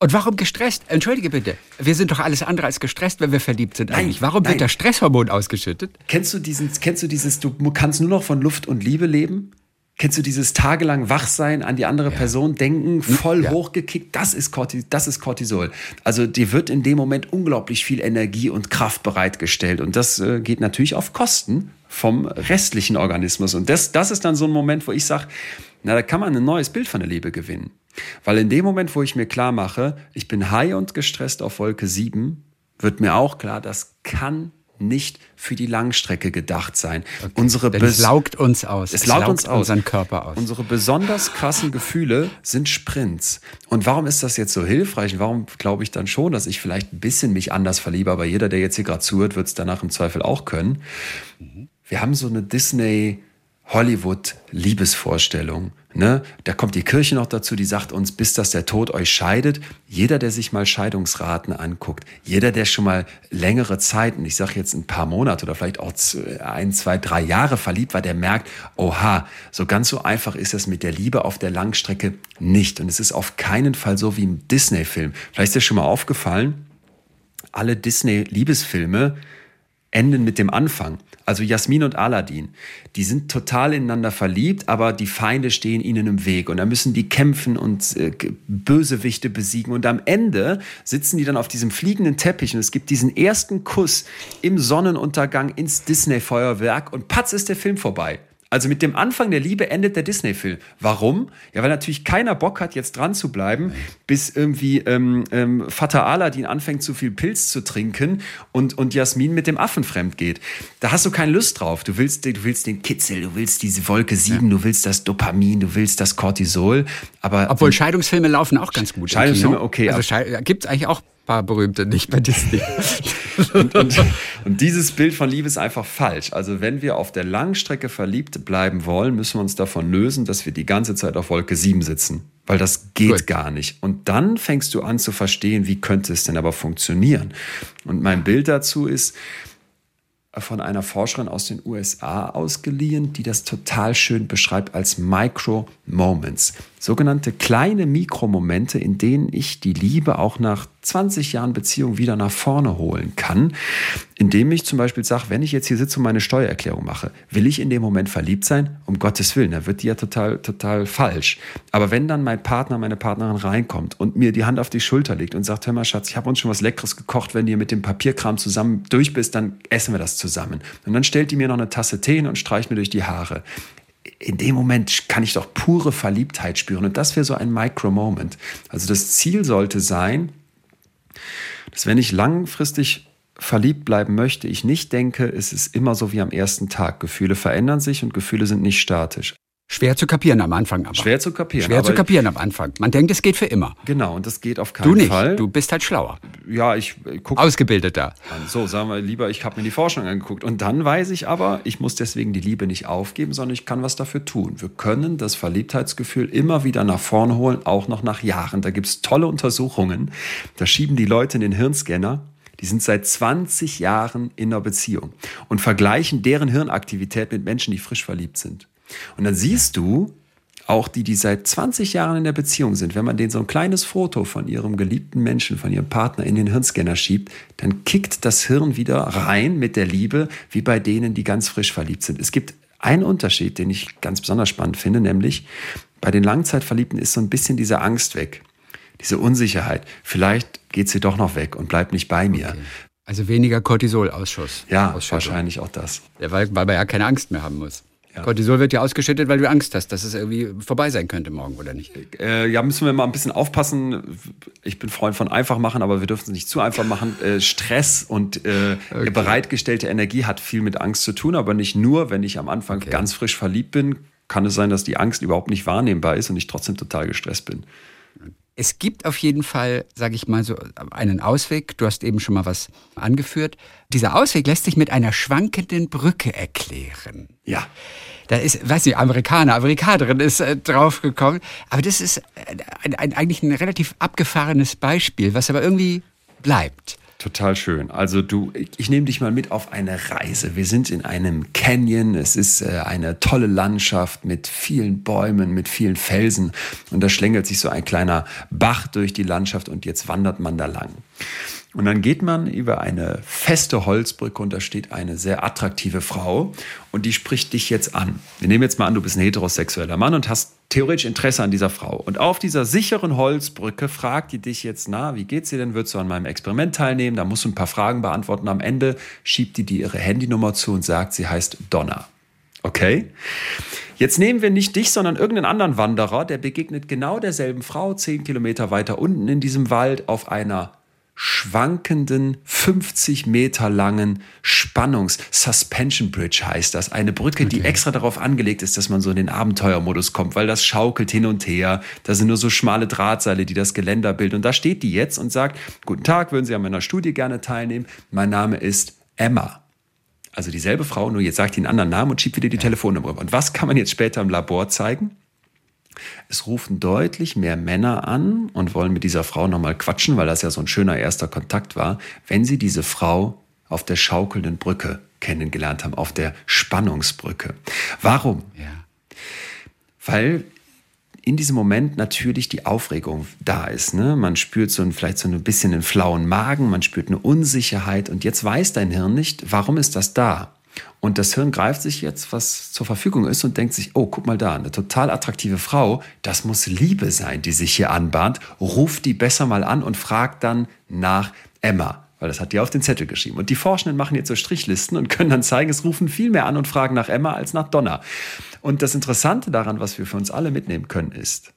Und warum gestresst? Entschuldige bitte. Wir sind doch alles andere als gestresst, wenn wir verliebt sind nein, eigentlich. Warum nein. wird das Stresshormon ausgeschüttet? Kennst du diesen, kennst du dieses, du kannst nur noch von Luft und Liebe leben? Kennst du dieses tagelang Wachsein, an die andere ja. Person denken, voll ja. hochgekickt? Das ist, Corti das ist Cortisol. Also dir wird in dem Moment unglaublich viel Energie und Kraft bereitgestellt. Und das äh, geht natürlich auf Kosten vom restlichen Organismus. Und das, das ist dann so ein Moment, wo ich sage, na, da kann man ein neues Bild von der Liebe gewinnen. Weil in dem Moment, wo ich mir klar mache, ich bin high und gestresst auf Wolke 7, wird mir auch klar, das kann nicht für die Langstrecke gedacht sein. Okay. Unsere Denn es laugt uns aus. Es, es laugt, uns aus. unseren Körper aus. Unsere besonders krassen Gefühle sind Sprints. Und warum ist das jetzt so hilfreich? Und warum glaube ich dann schon, dass ich vielleicht ein bisschen mich anders verliebe? Aber jeder, der jetzt hier gerade zuhört, wird es danach im Zweifel auch können. Mhm. Wir haben so eine Disney Hollywood-Liebesvorstellung. Ne? Da kommt die Kirche noch dazu, die sagt uns, bis dass der Tod euch scheidet. Jeder, der sich mal Scheidungsraten anguckt, jeder, der schon mal längere Zeiten, ich sage jetzt ein paar Monate oder vielleicht auch ein, zwei, drei Jahre verliebt war, der merkt, oha, so ganz so einfach ist es mit der Liebe auf der Langstrecke nicht. Und es ist auf keinen Fall so wie im Disney-Film. Vielleicht ist dir schon mal aufgefallen, alle Disney-Liebesfilme enden mit dem Anfang. Also Jasmin und Aladdin, die sind total ineinander verliebt, aber die Feinde stehen ihnen im Weg und da müssen die kämpfen und äh, Bösewichte besiegen und am Ende sitzen die dann auf diesem fliegenden Teppich und es gibt diesen ersten Kuss im Sonnenuntergang ins Disney Feuerwerk und patz ist der Film vorbei. Also mit dem Anfang der Liebe endet der Disney-Film. Warum? Ja, weil natürlich keiner Bock hat, jetzt dran zu bleiben, bis irgendwie ähm, ähm, Vater Aladdin anfängt, zu viel Pilz zu trinken und, und Jasmin mit dem Affen fremd geht. Da hast du keine Lust drauf. Du willst, du willst den Kitzel, du willst diese Wolke 7, ja. du willst das Dopamin, du willst das Cortisol. Aber, Obwohl Scheidungsfilme laufen auch ganz gut. Scheidungsfilme, okay. Also gibt es eigentlich auch paar berühmte nicht bei Disney. und, und, und, dieses Bild von Liebe ist einfach falsch. Also wenn wir auf der Langstrecke verliebt bleiben wollen, müssen wir uns davon lösen, dass wir die ganze Zeit auf Wolke 7 sitzen. Weil das geht Gut. gar nicht. Und dann fängst du an zu verstehen, wie könnte es denn aber funktionieren. Und mein Bild dazu ist, von einer Forscherin aus den USA ausgeliehen, die das total schön beschreibt als Micro Moments. Sogenannte kleine Mikromomente, in denen ich die Liebe auch nach 20 Jahren Beziehung wieder nach vorne holen kann, indem ich zum Beispiel sage, wenn ich jetzt hier sitze und meine Steuererklärung mache, will ich in dem Moment verliebt sein? Um Gottes Willen, da wird die ja total, total falsch. Aber wenn dann mein Partner, meine Partnerin reinkommt und mir die Hand auf die Schulter legt und sagt, hör mal Schatz, ich habe uns schon was Leckeres gekocht, wenn du mit dem Papierkram zusammen durch bist, dann essen wir das zusammen. Und dann stellt die mir noch eine Tasse Tee und streicht mir durch die Haare in dem Moment kann ich doch pure Verliebtheit spüren. Und das wäre so ein Micro-Moment. Also das Ziel sollte sein, dass wenn ich langfristig verliebt bleiben möchte, ich nicht denke, es ist immer so wie am ersten Tag. Gefühle verändern sich und Gefühle sind nicht statisch. Schwer zu kapieren am Anfang aber. Schwer zu kapieren. Schwer zu kapieren am Anfang. Man denkt, es geht für immer. Genau, und das geht auf keinen du nicht. Fall. Du bist halt schlauer. Ja, ich gucke. Ausgebildeter. So, sagen wir lieber, ich habe mir die Forschung angeguckt. Und dann weiß ich aber, ich muss deswegen die Liebe nicht aufgeben, sondern ich kann was dafür tun. Wir können das Verliebtheitsgefühl immer wieder nach vorne holen, auch noch nach Jahren. Da gibt es tolle Untersuchungen. Da schieben die Leute in den Hirnscanner die sind seit 20 Jahren in einer Beziehung und vergleichen deren Hirnaktivität mit Menschen, die frisch verliebt sind. Und dann siehst du, auch die, die seit 20 Jahren in der Beziehung sind, wenn man denen so ein kleines Foto von ihrem geliebten Menschen, von ihrem Partner in den Hirnscanner schiebt, dann kickt das Hirn wieder rein mit der Liebe, wie bei denen, die ganz frisch verliebt sind. Es gibt einen Unterschied, den ich ganz besonders spannend finde, nämlich bei den Langzeitverliebten ist so ein bisschen diese Angst weg, diese Unsicherheit. Vielleicht geht sie doch noch weg und bleibt nicht bei mir. Okay. Also weniger Cortisolausschuss. Ja, wahrscheinlich auch das. Ja, weil, weil man ja keine Angst mehr haben muss. Ja. Cortisol wird ja ausgeschüttet, weil du Angst hast, dass es irgendwie vorbei sein könnte morgen, oder nicht? Äh, ja, müssen wir mal ein bisschen aufpassen. Ich bin Freund von einfach machen, aber wir dürfen es nicht zu einfach machen. Äh, Stress und äh, okay. bereitgestellte Energie hat viel mit Angst zu tun, aber nicht nur. Wenn ich am Anfang okay. ganz frisch verliebt bin, kann es sein, dass die Angst überhaupt nicht wahrnehmbar ist und ich trotzdem total gestresst bin. Es gibt auf jeden Fall, sage ich mal so, einen Ausweg. Du hast eben schon mal was angeführt. Dieser Ausweg lässt sich mit einer schwankenden Brücke erklären. Ja. Da ist, weiß nicht, Amerikaner, Amerikanerin ist äh, draufgekommen. Aber das ist äh, ein, ein, eigentlich ein relativ abgefahrenes Beispiel, was aber irgendwie bleibt. Total schön. Also du, ich nehme dich mal mit auf eine Reise. Wir sind in einem Canyon. Es ist äh, eine tolle Landschaft mit vielen Bäumen, mit vielen Felsen. Und da schlängelt sich so ein kleiner Bach durch die Landschaft und jetzt wandert man da lang. Und dann geht man über eine feste Holzbrücke und da steht eine sehr attraktive Frau und die spricht dich jetzt an. Wir nehmen jetzt mal an, du bist ein heterosexueller Mann und hast theoretisch Interesse an dieser Frau. Und auf dieser sicheren Holzbrücke fragt die dich jetzt, na, wie geht's dir denn? Würdest du an meinem Experiment teilnehmen? Da musst du ein paar Fragen beantworten. Am Ende schiebt die dir ihre Handynummer zu und sagt, sie heißt Donna. Okay? Jetzt nehmen wir nicht dich, sondern irgendeinen anderen Wanderer, der begegnet genau derselben Frau zehn Kilometer weiter unten in diesem Wald auf einer schwankenden 50 Meter langen Spannungs Suspension Bridge heißt das. Eine Brücke, okay. die extra darauf angelegt ist, dass man so in den Abenteuermodus kommt, weil das schaukelt hin und her. Da sind nur so schmale Drahtseile, die das Geländer bilden. Und da steht die jetzt und sagt, guten Tag, würden Sie an meiner Studie gerne teilnehmen? Mein Name ist Emma. Also dieselbe Frau, nur jetzt sagt die einen anderen Namen und schiebt wieder die Telefonnummer rüber. Und was kann man jetzt später im Labor zeigen? Es rufen deutlich mehr Männer an und wollen mit dieser Frau nochmal quatschen, weil das ja so ein schöner erster Kontakt war, wenn sie diese Frau auf der schaukelnden Brücke kennengelernt haben, auf der Spannungsbrücke. Warum? Ja. Weil in diesem Moment natürlich die Aufregung da ist. Ne? Man spürt so ein, vielleicht so ein bisschen einen flauen Magen, man spürt eine Unsicherheit und jetzt weiß dein Hirn nicht, warum ist das da? Und das Hirn greift sich jetzt, was zur Verfügung ist, und denkt sich, oh, guck mal da, eine total attraktive Frau, das muss Liebe sein, die sich hier anbahnt. Ruft die besser mal an und fragt dann nach Emma. Weil das hat die auf den Zettel geschrieben. Und die Forschenden machen jetzt so Strichlisten und können dann zeigen, es rufen viel mehr an und fragen nach Emma als nach Donna. Und das Interessante daran, was wir für uns alle mitnehmen können, ist,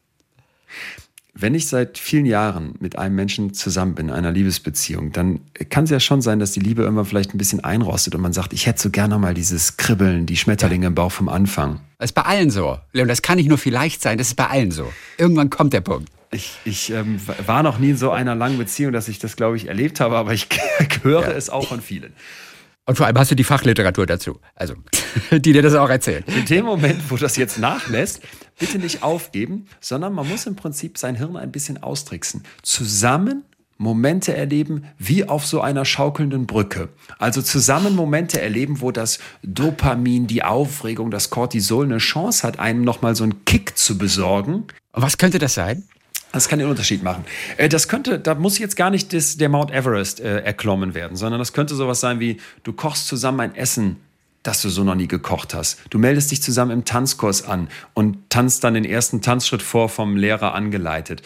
wenn ich seit vielen Jahren mit einem Menschen zusammen bin, in einer Liebesbeziehung, dann kann es ja schon sein, dass die Liebe irgendwann vielleicht ein bisschen einrostet und man sagt, ich hätte so gerne mal dieses Kribbeln, die Schmetterlinge im Bauch vom Anfang. Das ist bei allen so. Leon, das kann nicht nur vielleicht sein, das ist bei allen so. Irgendwann kommt der Punkt. Ich, ich ähm, war noch nie in so einer langen Beziehung, dass ich das, glaube ich, erlebt habe, aber ich höre ja. es auch von vielen. Und vor allem hast du die Fachliteratur dazu, also die dir das auch erzählt. In dem Moment, wo das jetzt nachlässt, bitte nicht aufgeben, sondern man muss im Prinzip sein Hirn ein bisschen austricksen. Zusammen Momente erleben wie auf so einer schaukelnden Brücke. Also zusammen Momente erleben, wo das Dopamin, die Aufregung, das Cortisol eine Chance hat, einem nochmal so einen Kick zu besorgen. Was könnte das sein? Das kann den Unterschied machen. Äh, das könnte, da muss jetzt gar nicht das, der Mount Everest äh, erklommen werden, sondern das könnte sowas sein wie, du kochst zusammen ein Essen, das du so noch nie gekocht hast. Du meldest dich zusammen im Tanzkurs an und tanzt dann den ersten Tanzschritt vor vom Lehrer angeleitet.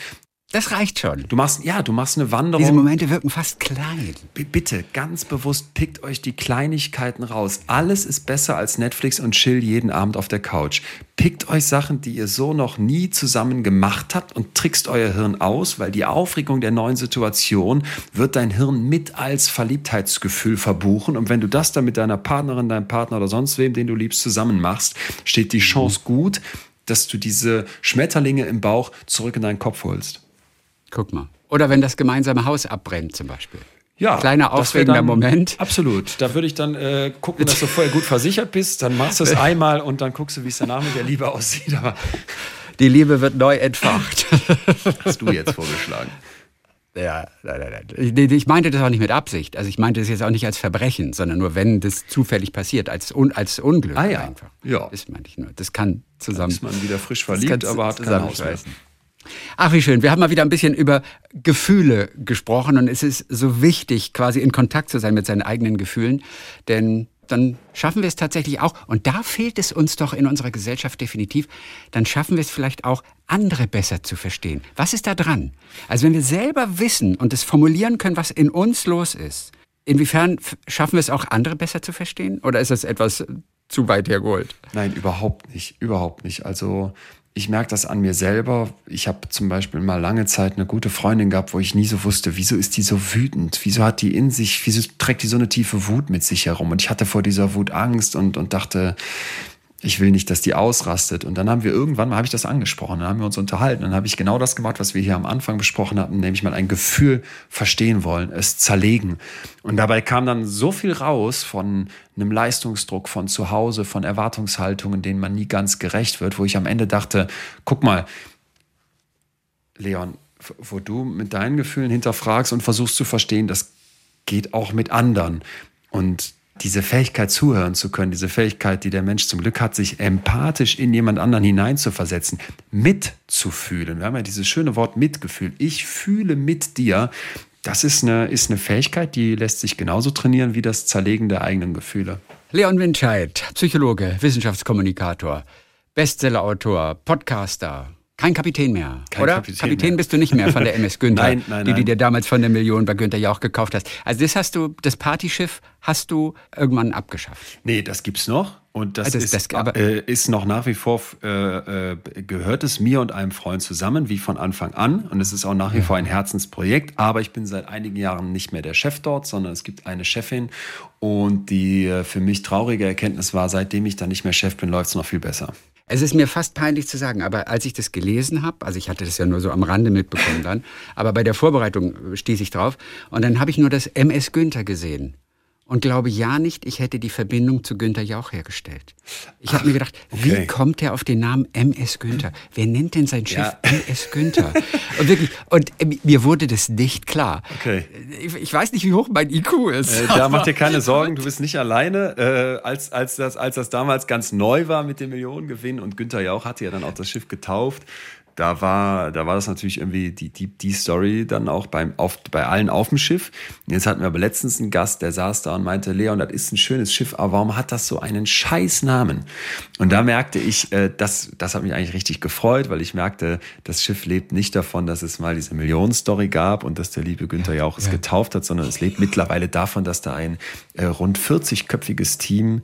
Das reicht schon. Du machst, ja, du machst eine Wanderung. Diese Momente wirken fast klein. B bitte, ganz bewusst pickt euch die Kleinigkeiten raus. Alles ist besser als Netflix und Chill jeden Abend auf der Couch. Pickt euch Sachen, die ihr so noch nie zusammen gemacht habt und trickst euer Hirn aus, weil die Aufregung der neuen Situation wird dein Hirn mit als Verliebtheitsgefühl verbuchen. Und wenn du das dann mit deiner Partnerin, deinem Partner oder sonst wem, den du liebst, zusammen machst, steht die Chance gut, dass du diese Schmetterlinge im Bauch zurück in deinen Kopf holst. Guck mal. Oder wenn das gemeinsame Haus abbrennt zum Beispiel. Ja, kleiner aufregender dann, Moment. Absolut. Da würde ich dann äh, gucken, dass du vorher gut versichert bist. Dann machst du es einmal und dann guckst du, wie es danach mit der Liebe aussieht. Aber die Liebe wird neu entfacht. Hast du jetzt vorgeschlagen? Ja, nein, nein, nein. Ich meinte das auch nicht mit Absicht. Also ich meinte das jetzt auch nicht als Verbrechen, sondern nur wenn das zufällig passiert, als, Un als Unglück ah, ja. einfach. Ja. Das meinte ich nur. Das kann zusammen. Dann ist man wieder frisch verliebt, aber hat kein Haus. Ach, wie schön. Wir haben mal wieder ein bisschen über Gefühle gesprochen und es ist so wichtig, quasi in Kontakt zu sein mit seinen eigenen Gefühlen, denn dann schaffen wir es tatsächlich auch, und da fehlt es uns doch in unserer Gesellschaft definitiv, dann schaffen wir es vielleicht auch, andere besser zu verstehen. Was ist da dran? Also wenn wir selber wissen und es formulieren können, was in uns los ist, inwiefern schaffen wir es auch, andere besser zu verstehen? Oder ist das etwas zu weit hergeholt? Nein, überhaupt nicht, überhaupt nicht. Also ich merke das an mir selber. Ich habe zum Beispiel mal lange Zeit eine gute Freundin gehabt, wo ich nie so wusste, wieso ist die so wütend? Wieso hat die in sich, wieso trägt die so eine tiefe Wut mit sich herum? Und ich hatte vor dieser Wut Angst und, und dachte, ich will nicht, dass die ausrastet. Und dann haben wir irgendwann mal, habe ich das angesprochen, dann haben wir uns unterhalten. Dann habe ich genau das gemacht, was wir hier am Anfang besprochen hatten, nämlich mal ein Gefühl verstehen wollen, es zerlegen. Und dabei kam dann so viel raus von einem Leistungsdruck von zu Hause, von Erwartungshaltungen, denen man nie ganz gerecht wird, wo ich am Ende dachte, guck mal, Leon, wo du mit deinen Gefühlen hinterfragst und versuchst zu verstehen, das geht auch mit anderen. Und diese Fähigkeit zuhören zu können, diese Fähigkeit, die der Mensch zum Glück hat, sich empathisch in jemand anderen hineinzuversetzen, mitzufühlen. Wir haben ja dieses schöne Wort Mitgefühl. Ich fühle mit dir. das ist eine, ist eine Fähigkeit, die lässt sich genauso trainieren wie das Zerlegen der eigenen Gefühle. Leon Winscheid, Psychologe, Wissenschaftskommunikator, Bestsellerautor, Podcaster, kein Kapitän mehr, Kein oder? Kapitän, Kapitän mehr. bist du nicht mehr von der MS Günther, nein, nein, die du dir damals von der Million bei Günther Jauch gekauft hast. Also das hast du, das Partyschiff hast du irgendwann abgeschafft. Nee, das gibt's noch. Und das, also das ist, das, äh, ist noch nach wie vor, äh, äh, gehört es mir und einem Freund zusammen, wie von Anfang an. Und es ist auch nach wie ja. vor ein Herzensprojekt. Aber ich bin seit einigen Jahren nicht mehr der Chef dort, sondern es gibt eine Chefin. Und die äh, für mich traurige Erkenntnis war, seitdem ich da nicht mehr Chef bin, läuft es noch viel besser. Es ist mir fast peinlich zu sagen, aber als ich das gelesen habe, also ich hatte das ja nur so am Rande mitbekommen dann, aber bei der Vorbereitung stieß ich drauf. Und dann habe ich nur das MS Günther gesehen und glaube ja nicht, ich hätte die Verbindung zu Günther Jauch hergestellt. Ich habe mir gedacht, okay. wie kommt er auf den Namen MS Günther? Wer nennt denn sein Schiff ja. MS Günther? Und wirklich, und äh, mir wurde das nicht klar. Okay. Ich, ich weiß nicht, wie hoch mein IQ ist. Äh, da mach dir keine Sorgen, du bist nicht alleine. Äh, als, als, das, als das damals ganz neu war mit dem Millionengewinn und Günther Jauch hatte ja dann auch das Schiff getauft, da war, da war das natürlich irgendwie die, die, die Story dann auch beim, auf, bei allen auf dem Schiff. Jetzt hatten wir aber letztens einen Gast, der saß da und meinte, Leon, das ist ein schönes Schiff, aber warum hat das so einen scheiß Namen? Und da merkte ich, äh, das, das hat mich eigentlich richtig gefreut, weil ich merkte, das Schiff lebt nicht davon, dass es mal diese Millionenstory gab und dass der liebe Günther ja auch es ja. getauft hat, sondern es lebt mittlerweile davon, dass da ein äh, rund 40-köpfiges Team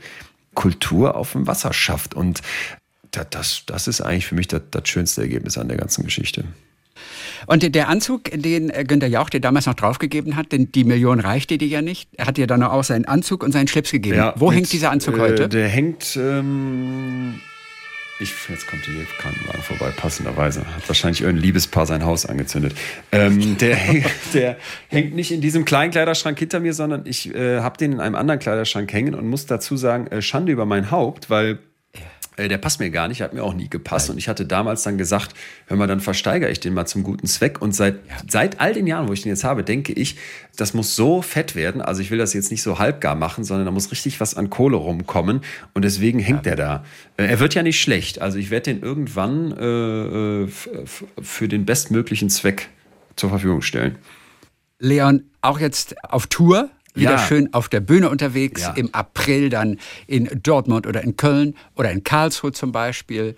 Kultur auf dem Wasser schafft. Und das, das ist eigentlich für mich das, das schönste Ergebnis an der ganzen Geschichte. Und der Anzug, den äh, Günter Jauch dir damals noch draufgegeben hat, denn die Million reichte dir ja nicht. Er hat dir dann auch seinen Anzug und seinen Schlips gegeben. Ja, Wo mit, hängt dieser Anzug äh, heute? Der hängt. Ähm, ich, jetzt kommt die Krankenwagen vorbei, passenderweise. Hat wahrscheinlich irgendein Liebespaar sein Haus angezündet. Ähm, der, der hängt nicht in diesem kleinen Kleiderschrank hinter mir, sondern ich äh, habe den in einem anderen Kleiderschrank hängen und muss dazu sagen, äh, Schande über mein Haupt, weil äh, der passt mir gar nicht, hat mir auch nie gepasst. Nein. Und ich hatte damals dann gesagt, hör mal, dann versteigere ich den mal zum guten Zweck. Und seit, ja. seit all den Jahren, wo ich den jetzt habe, denke ich, das muss so fett werden. Also ich will das jetzt nicht so halbgar machen, sondern da muss richtig was an Kohle rumkommen. Und deswegen hängt ja. der da. Äh, er wird ja nicht schlecht. Also ich werde den irgendwann äh, äh für den bestmöglichen Zweck zur Verfügung stellen. Leon, auch jetzt auf Tour wieder ja. schön auf der Bühne unterwegs, ja. im April dann in Dortmund oder in Köln oder in Karlsruhe zum Beispiel.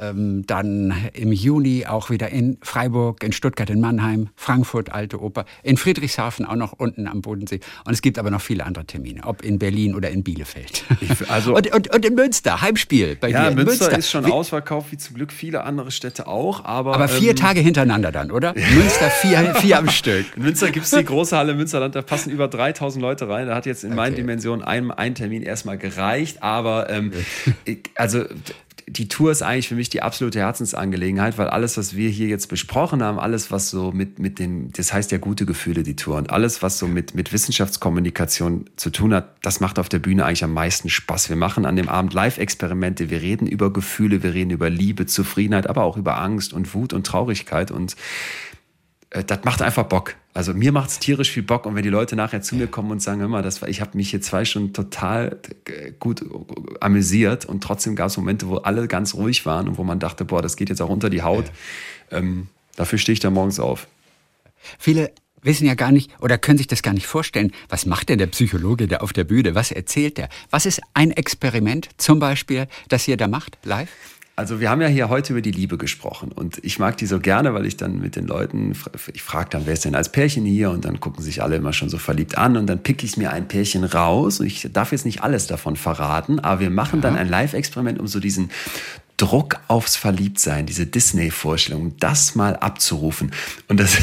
Ähm, dann im Juni auch wieder in Freiburg, in Stuttgart, in Mannheim, Frankfurt, Alte Oper, in Friedrichshafen auch noch unten am Bodensee. Und es gibt aber noch viele andere Termine, ob in Berlin oder in Bielefeld. Ich, also und, und, und, in Münster, Heimspiel bei ja, dir. Münster, Münster ist schon wie, ausverkauft, wie zum Glück viele andere Städte auch. Aber, aber vier ähm, Tage hintereinander dann, oder? Münster vier, vier am Stück. In Münster gibt es die große Halle Münsterland, da passen über 3000 Leute rein. Da hat jetzt in okay. meinen Dimensionen ein, ein Termin erstmal gereicht. Aber ähm, also die Tour ist eigentlich für mich die absolute Herzensangelegenheit, weil alles, was wir hier jetzt besprochen haben, alles, was so mit, mit den, das heißt ja gute Gefühle, die Tour, und alles, was so mit, mit Wissenschaftskommunikation zu tun hat, das macht auf der Bühne eigentlich am meisten Spaß. Wir machen an dem Abend Live-Experimente, wir reden über Gefühle, wir reden über Liebe, Zufriedenheit, aber auch über Angst und Wut und Traurigkeit und äh, das macht einfach Bock. Also mir macht es tierisch viel Bock und wenn die Leute nachher zu mir kommen und sagen, hör mal, das war, ich habe mich hier zwei Stunden total gut amüsiert und trotzdem gab es Momente, wo alle ganz ruhig waren und wo man dachte, boah, das geht jetzt auch unter die Haut. Ähm, dafür stehe ich da morgens auf. Viele wissen ja gar nicht oder können sich das gar nicht vorstellen. Was macht denn der Psychologe da auf der Bühne? Was erzählt der? Was ist ein Experiment zum Beispiel, das ihr da macht, live? Also wir haben ja hier heute über die Liebe gesprochen und ich mag die so gerne, weil ich dann mit den Leuten, ich frage dann, wer ist denn als Pärchen hier und dann gucken sich alle immer schon so verliebt an und dann pick ich mir ein Pärchen raus und ich darf jetzt nicht alles davon verraten, aber wir machen ja. dann ein Live-Experiment, um so diesen Druck aufs Verliebtsein, diese Disney-Vorstellung, das mal abzurufen. Und das,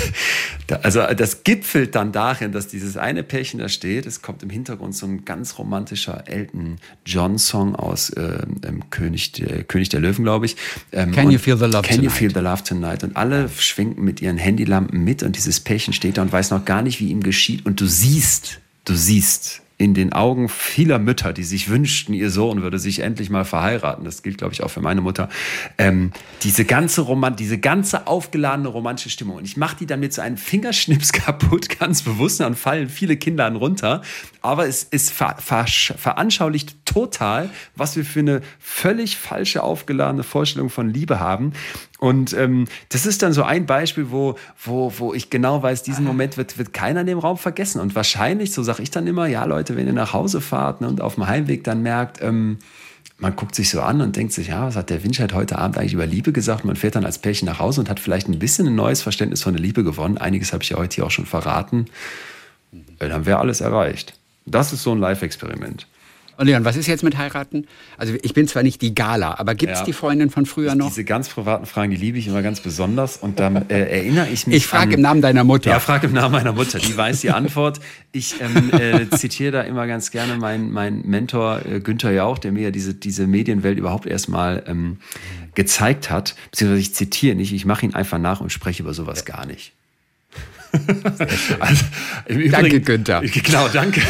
also das gipfelt dann darin, dass dieses eine Pärchen da steht. Es kommt im Hintergrund so ein ganz romantischer Elton John-Song aus äh, König, der, König der Löwen, glaube ich. Ähm, Can you feel the love Can tonight? you feel the love tonight? Und alle schwenken mit ihren Handylampen mit und dieses Pärchen steht da und weiß noch gar nicht, wie ihm geschieht. Und du siehst, du siehst, in den Augen vieler Mütter, die sich wünschten, ihr Sohn würde sich endlich mal verheiraten, das gilt, glaube ich, auch für meine Mutter, ähm, diese ganze Roman diese ganze aufgeladene romantische Stimmung. Und ich mache die dann mit so einem Fingerschnips kaputt, ganz bewusst, dann fallen viele Kinder an runter. Aber es ist ver ver veranschaulicht total, was wir für eine völlig falsche aufgeladene Vorstellung von Liebe haben. Und ähm, das ist dann so ein Beispiel, wo, wo, wo ich genau weiß, diesen Moment wird, wird keiner in dem Raum vergessen. Und wahrscheinlich, so sage ich dann immer, ja Leute, wenn ihr nach Hause fahrt ne, und auf dem Heimweg dann merkt, ähm, man guckt sich so an und denkt sich, ja, was hat der Winscheid heute Abend eigentlich über Liebe gesagt? Man fährt dann als Pärchen nach Hause und hat vielleicht ein bisschen ein neues Verständnis von der Liebe gewonnen. Einiges habe ich ja heute hier auch schon verraten. Dann wäre alles erreicht. Das ist so ein Live-Experiment. Und Leon, was ist jetzt mit heiraten? Also ich bin zwar nicht die Gala, aber gibt es ja. die Freundin von früher noch? Diese ganz privaten Fragen, die liebe ich immer ganz besonders. Und dann äh, erinnere ich mich. Ich frage im Namen deiner Mutter. Ja, frage im Namen meiner Mutter. Die weiß die Antwort. Ich ähm, äh, zitiere da immer ganz gerne meinen mein Mentor äh, Günther Jauch, der mir ja diese, diese Medienwelt überhaupt erstmal ähm, gezeigt hat. Beziehungsweise ich zitiere nicht, ich mache ihn einfach nach und spreche über sowas ja. gar nicht. also, danke, Günther. Genau, danke.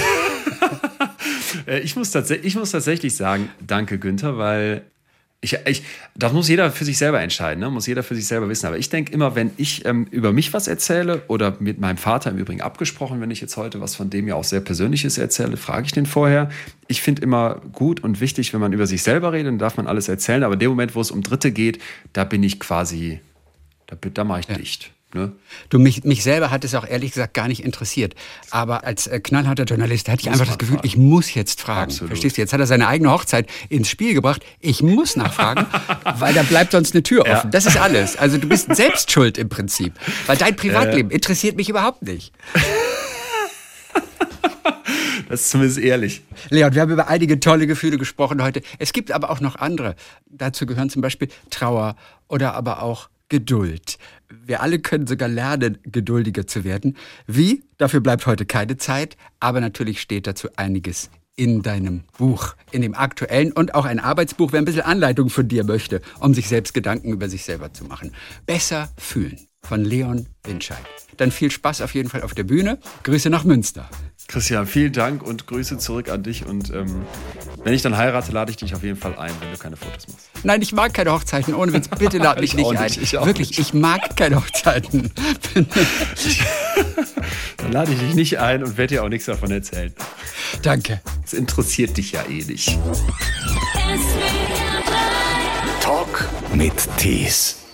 Äh, ich, muss ich muss tatsächlich sagen, danke Günther, weil ich, ich, das muss jeder für sich selber entscheiden, ne? muss jeder für sich selber wissen. Aber ich denke immer, wenn ich ähm, über mich was erzähle oder mit meinem Vater im Übrigen abgesprochen, wenn ich jetzt heute was von dem ja auch sehr Persönliches erzähle, frage ich den vorher. Ich finde immer gut und wichtig, wenn man über sich selber redet, dann darf man alles erzählen. Aber in dem Moment, wo es um Dritte geht, da bin ich quasi, da, da mache ich ja. dicht. Ne? Du, mich, mich selber hat es auch ehrlich gesagt gar nicht interessiert. Aber als äh, knallharter Journalist hatte ich einfach das Gefühl, fragen. ich muss jetzt fragen. Absolut. Verstehst du? Jetzt hat er seine eigene Hochzeit ins Spiel gebracht. Ich muss nachfragen, weil da bleibt sonst eine Tür offen. Ja. Das ist alles. Also du bist selbst schuld im Prinzip. Weil dein Privatleben äh. interessiert mich überhaupt nicht. Das ist zumindest ehrlich. Leon, wir haben über einige tolle Gefühle gesprochen heute. Es gibt aber auch noch andere. Dazu gehören zum Beispiel Trauer oder aber auch Geduld. Wir alle können sogar lernen, geduldiger zu werden. Wie? Dafür bleibt heute keine Zeit, aber natürlich steht dazu einiges in deinem Buch, in dem aktuellen und auch ein Arbeitsbuch, wer ein bisschen Anleitung von dir möchte, um sich selbst Gedanken über sich selber zu machen. Besser fühlen von Leon Winscheid. Dann viel Spaß auf jeden Fall auf der Bühne. Grüße nach Münster. Christian, vielen Dank und Grüße zurück an dich. Und ähm, wenn ich dann heirate, lade ich dich auf jeden Fall ein, wenn du keine Fotos machst. Nein, ich mag keine Hochzeiten. Ohne Witz, bitte lade mich nicht, nicht ein. Ich Wirklich, nicht. ich mag keine Hochzeiten. dann lade ich dich nicht ein und werde dir auch nichts davon erzählen. Danke. Es interessiert dich ja eh nicht. Talk mit Tees.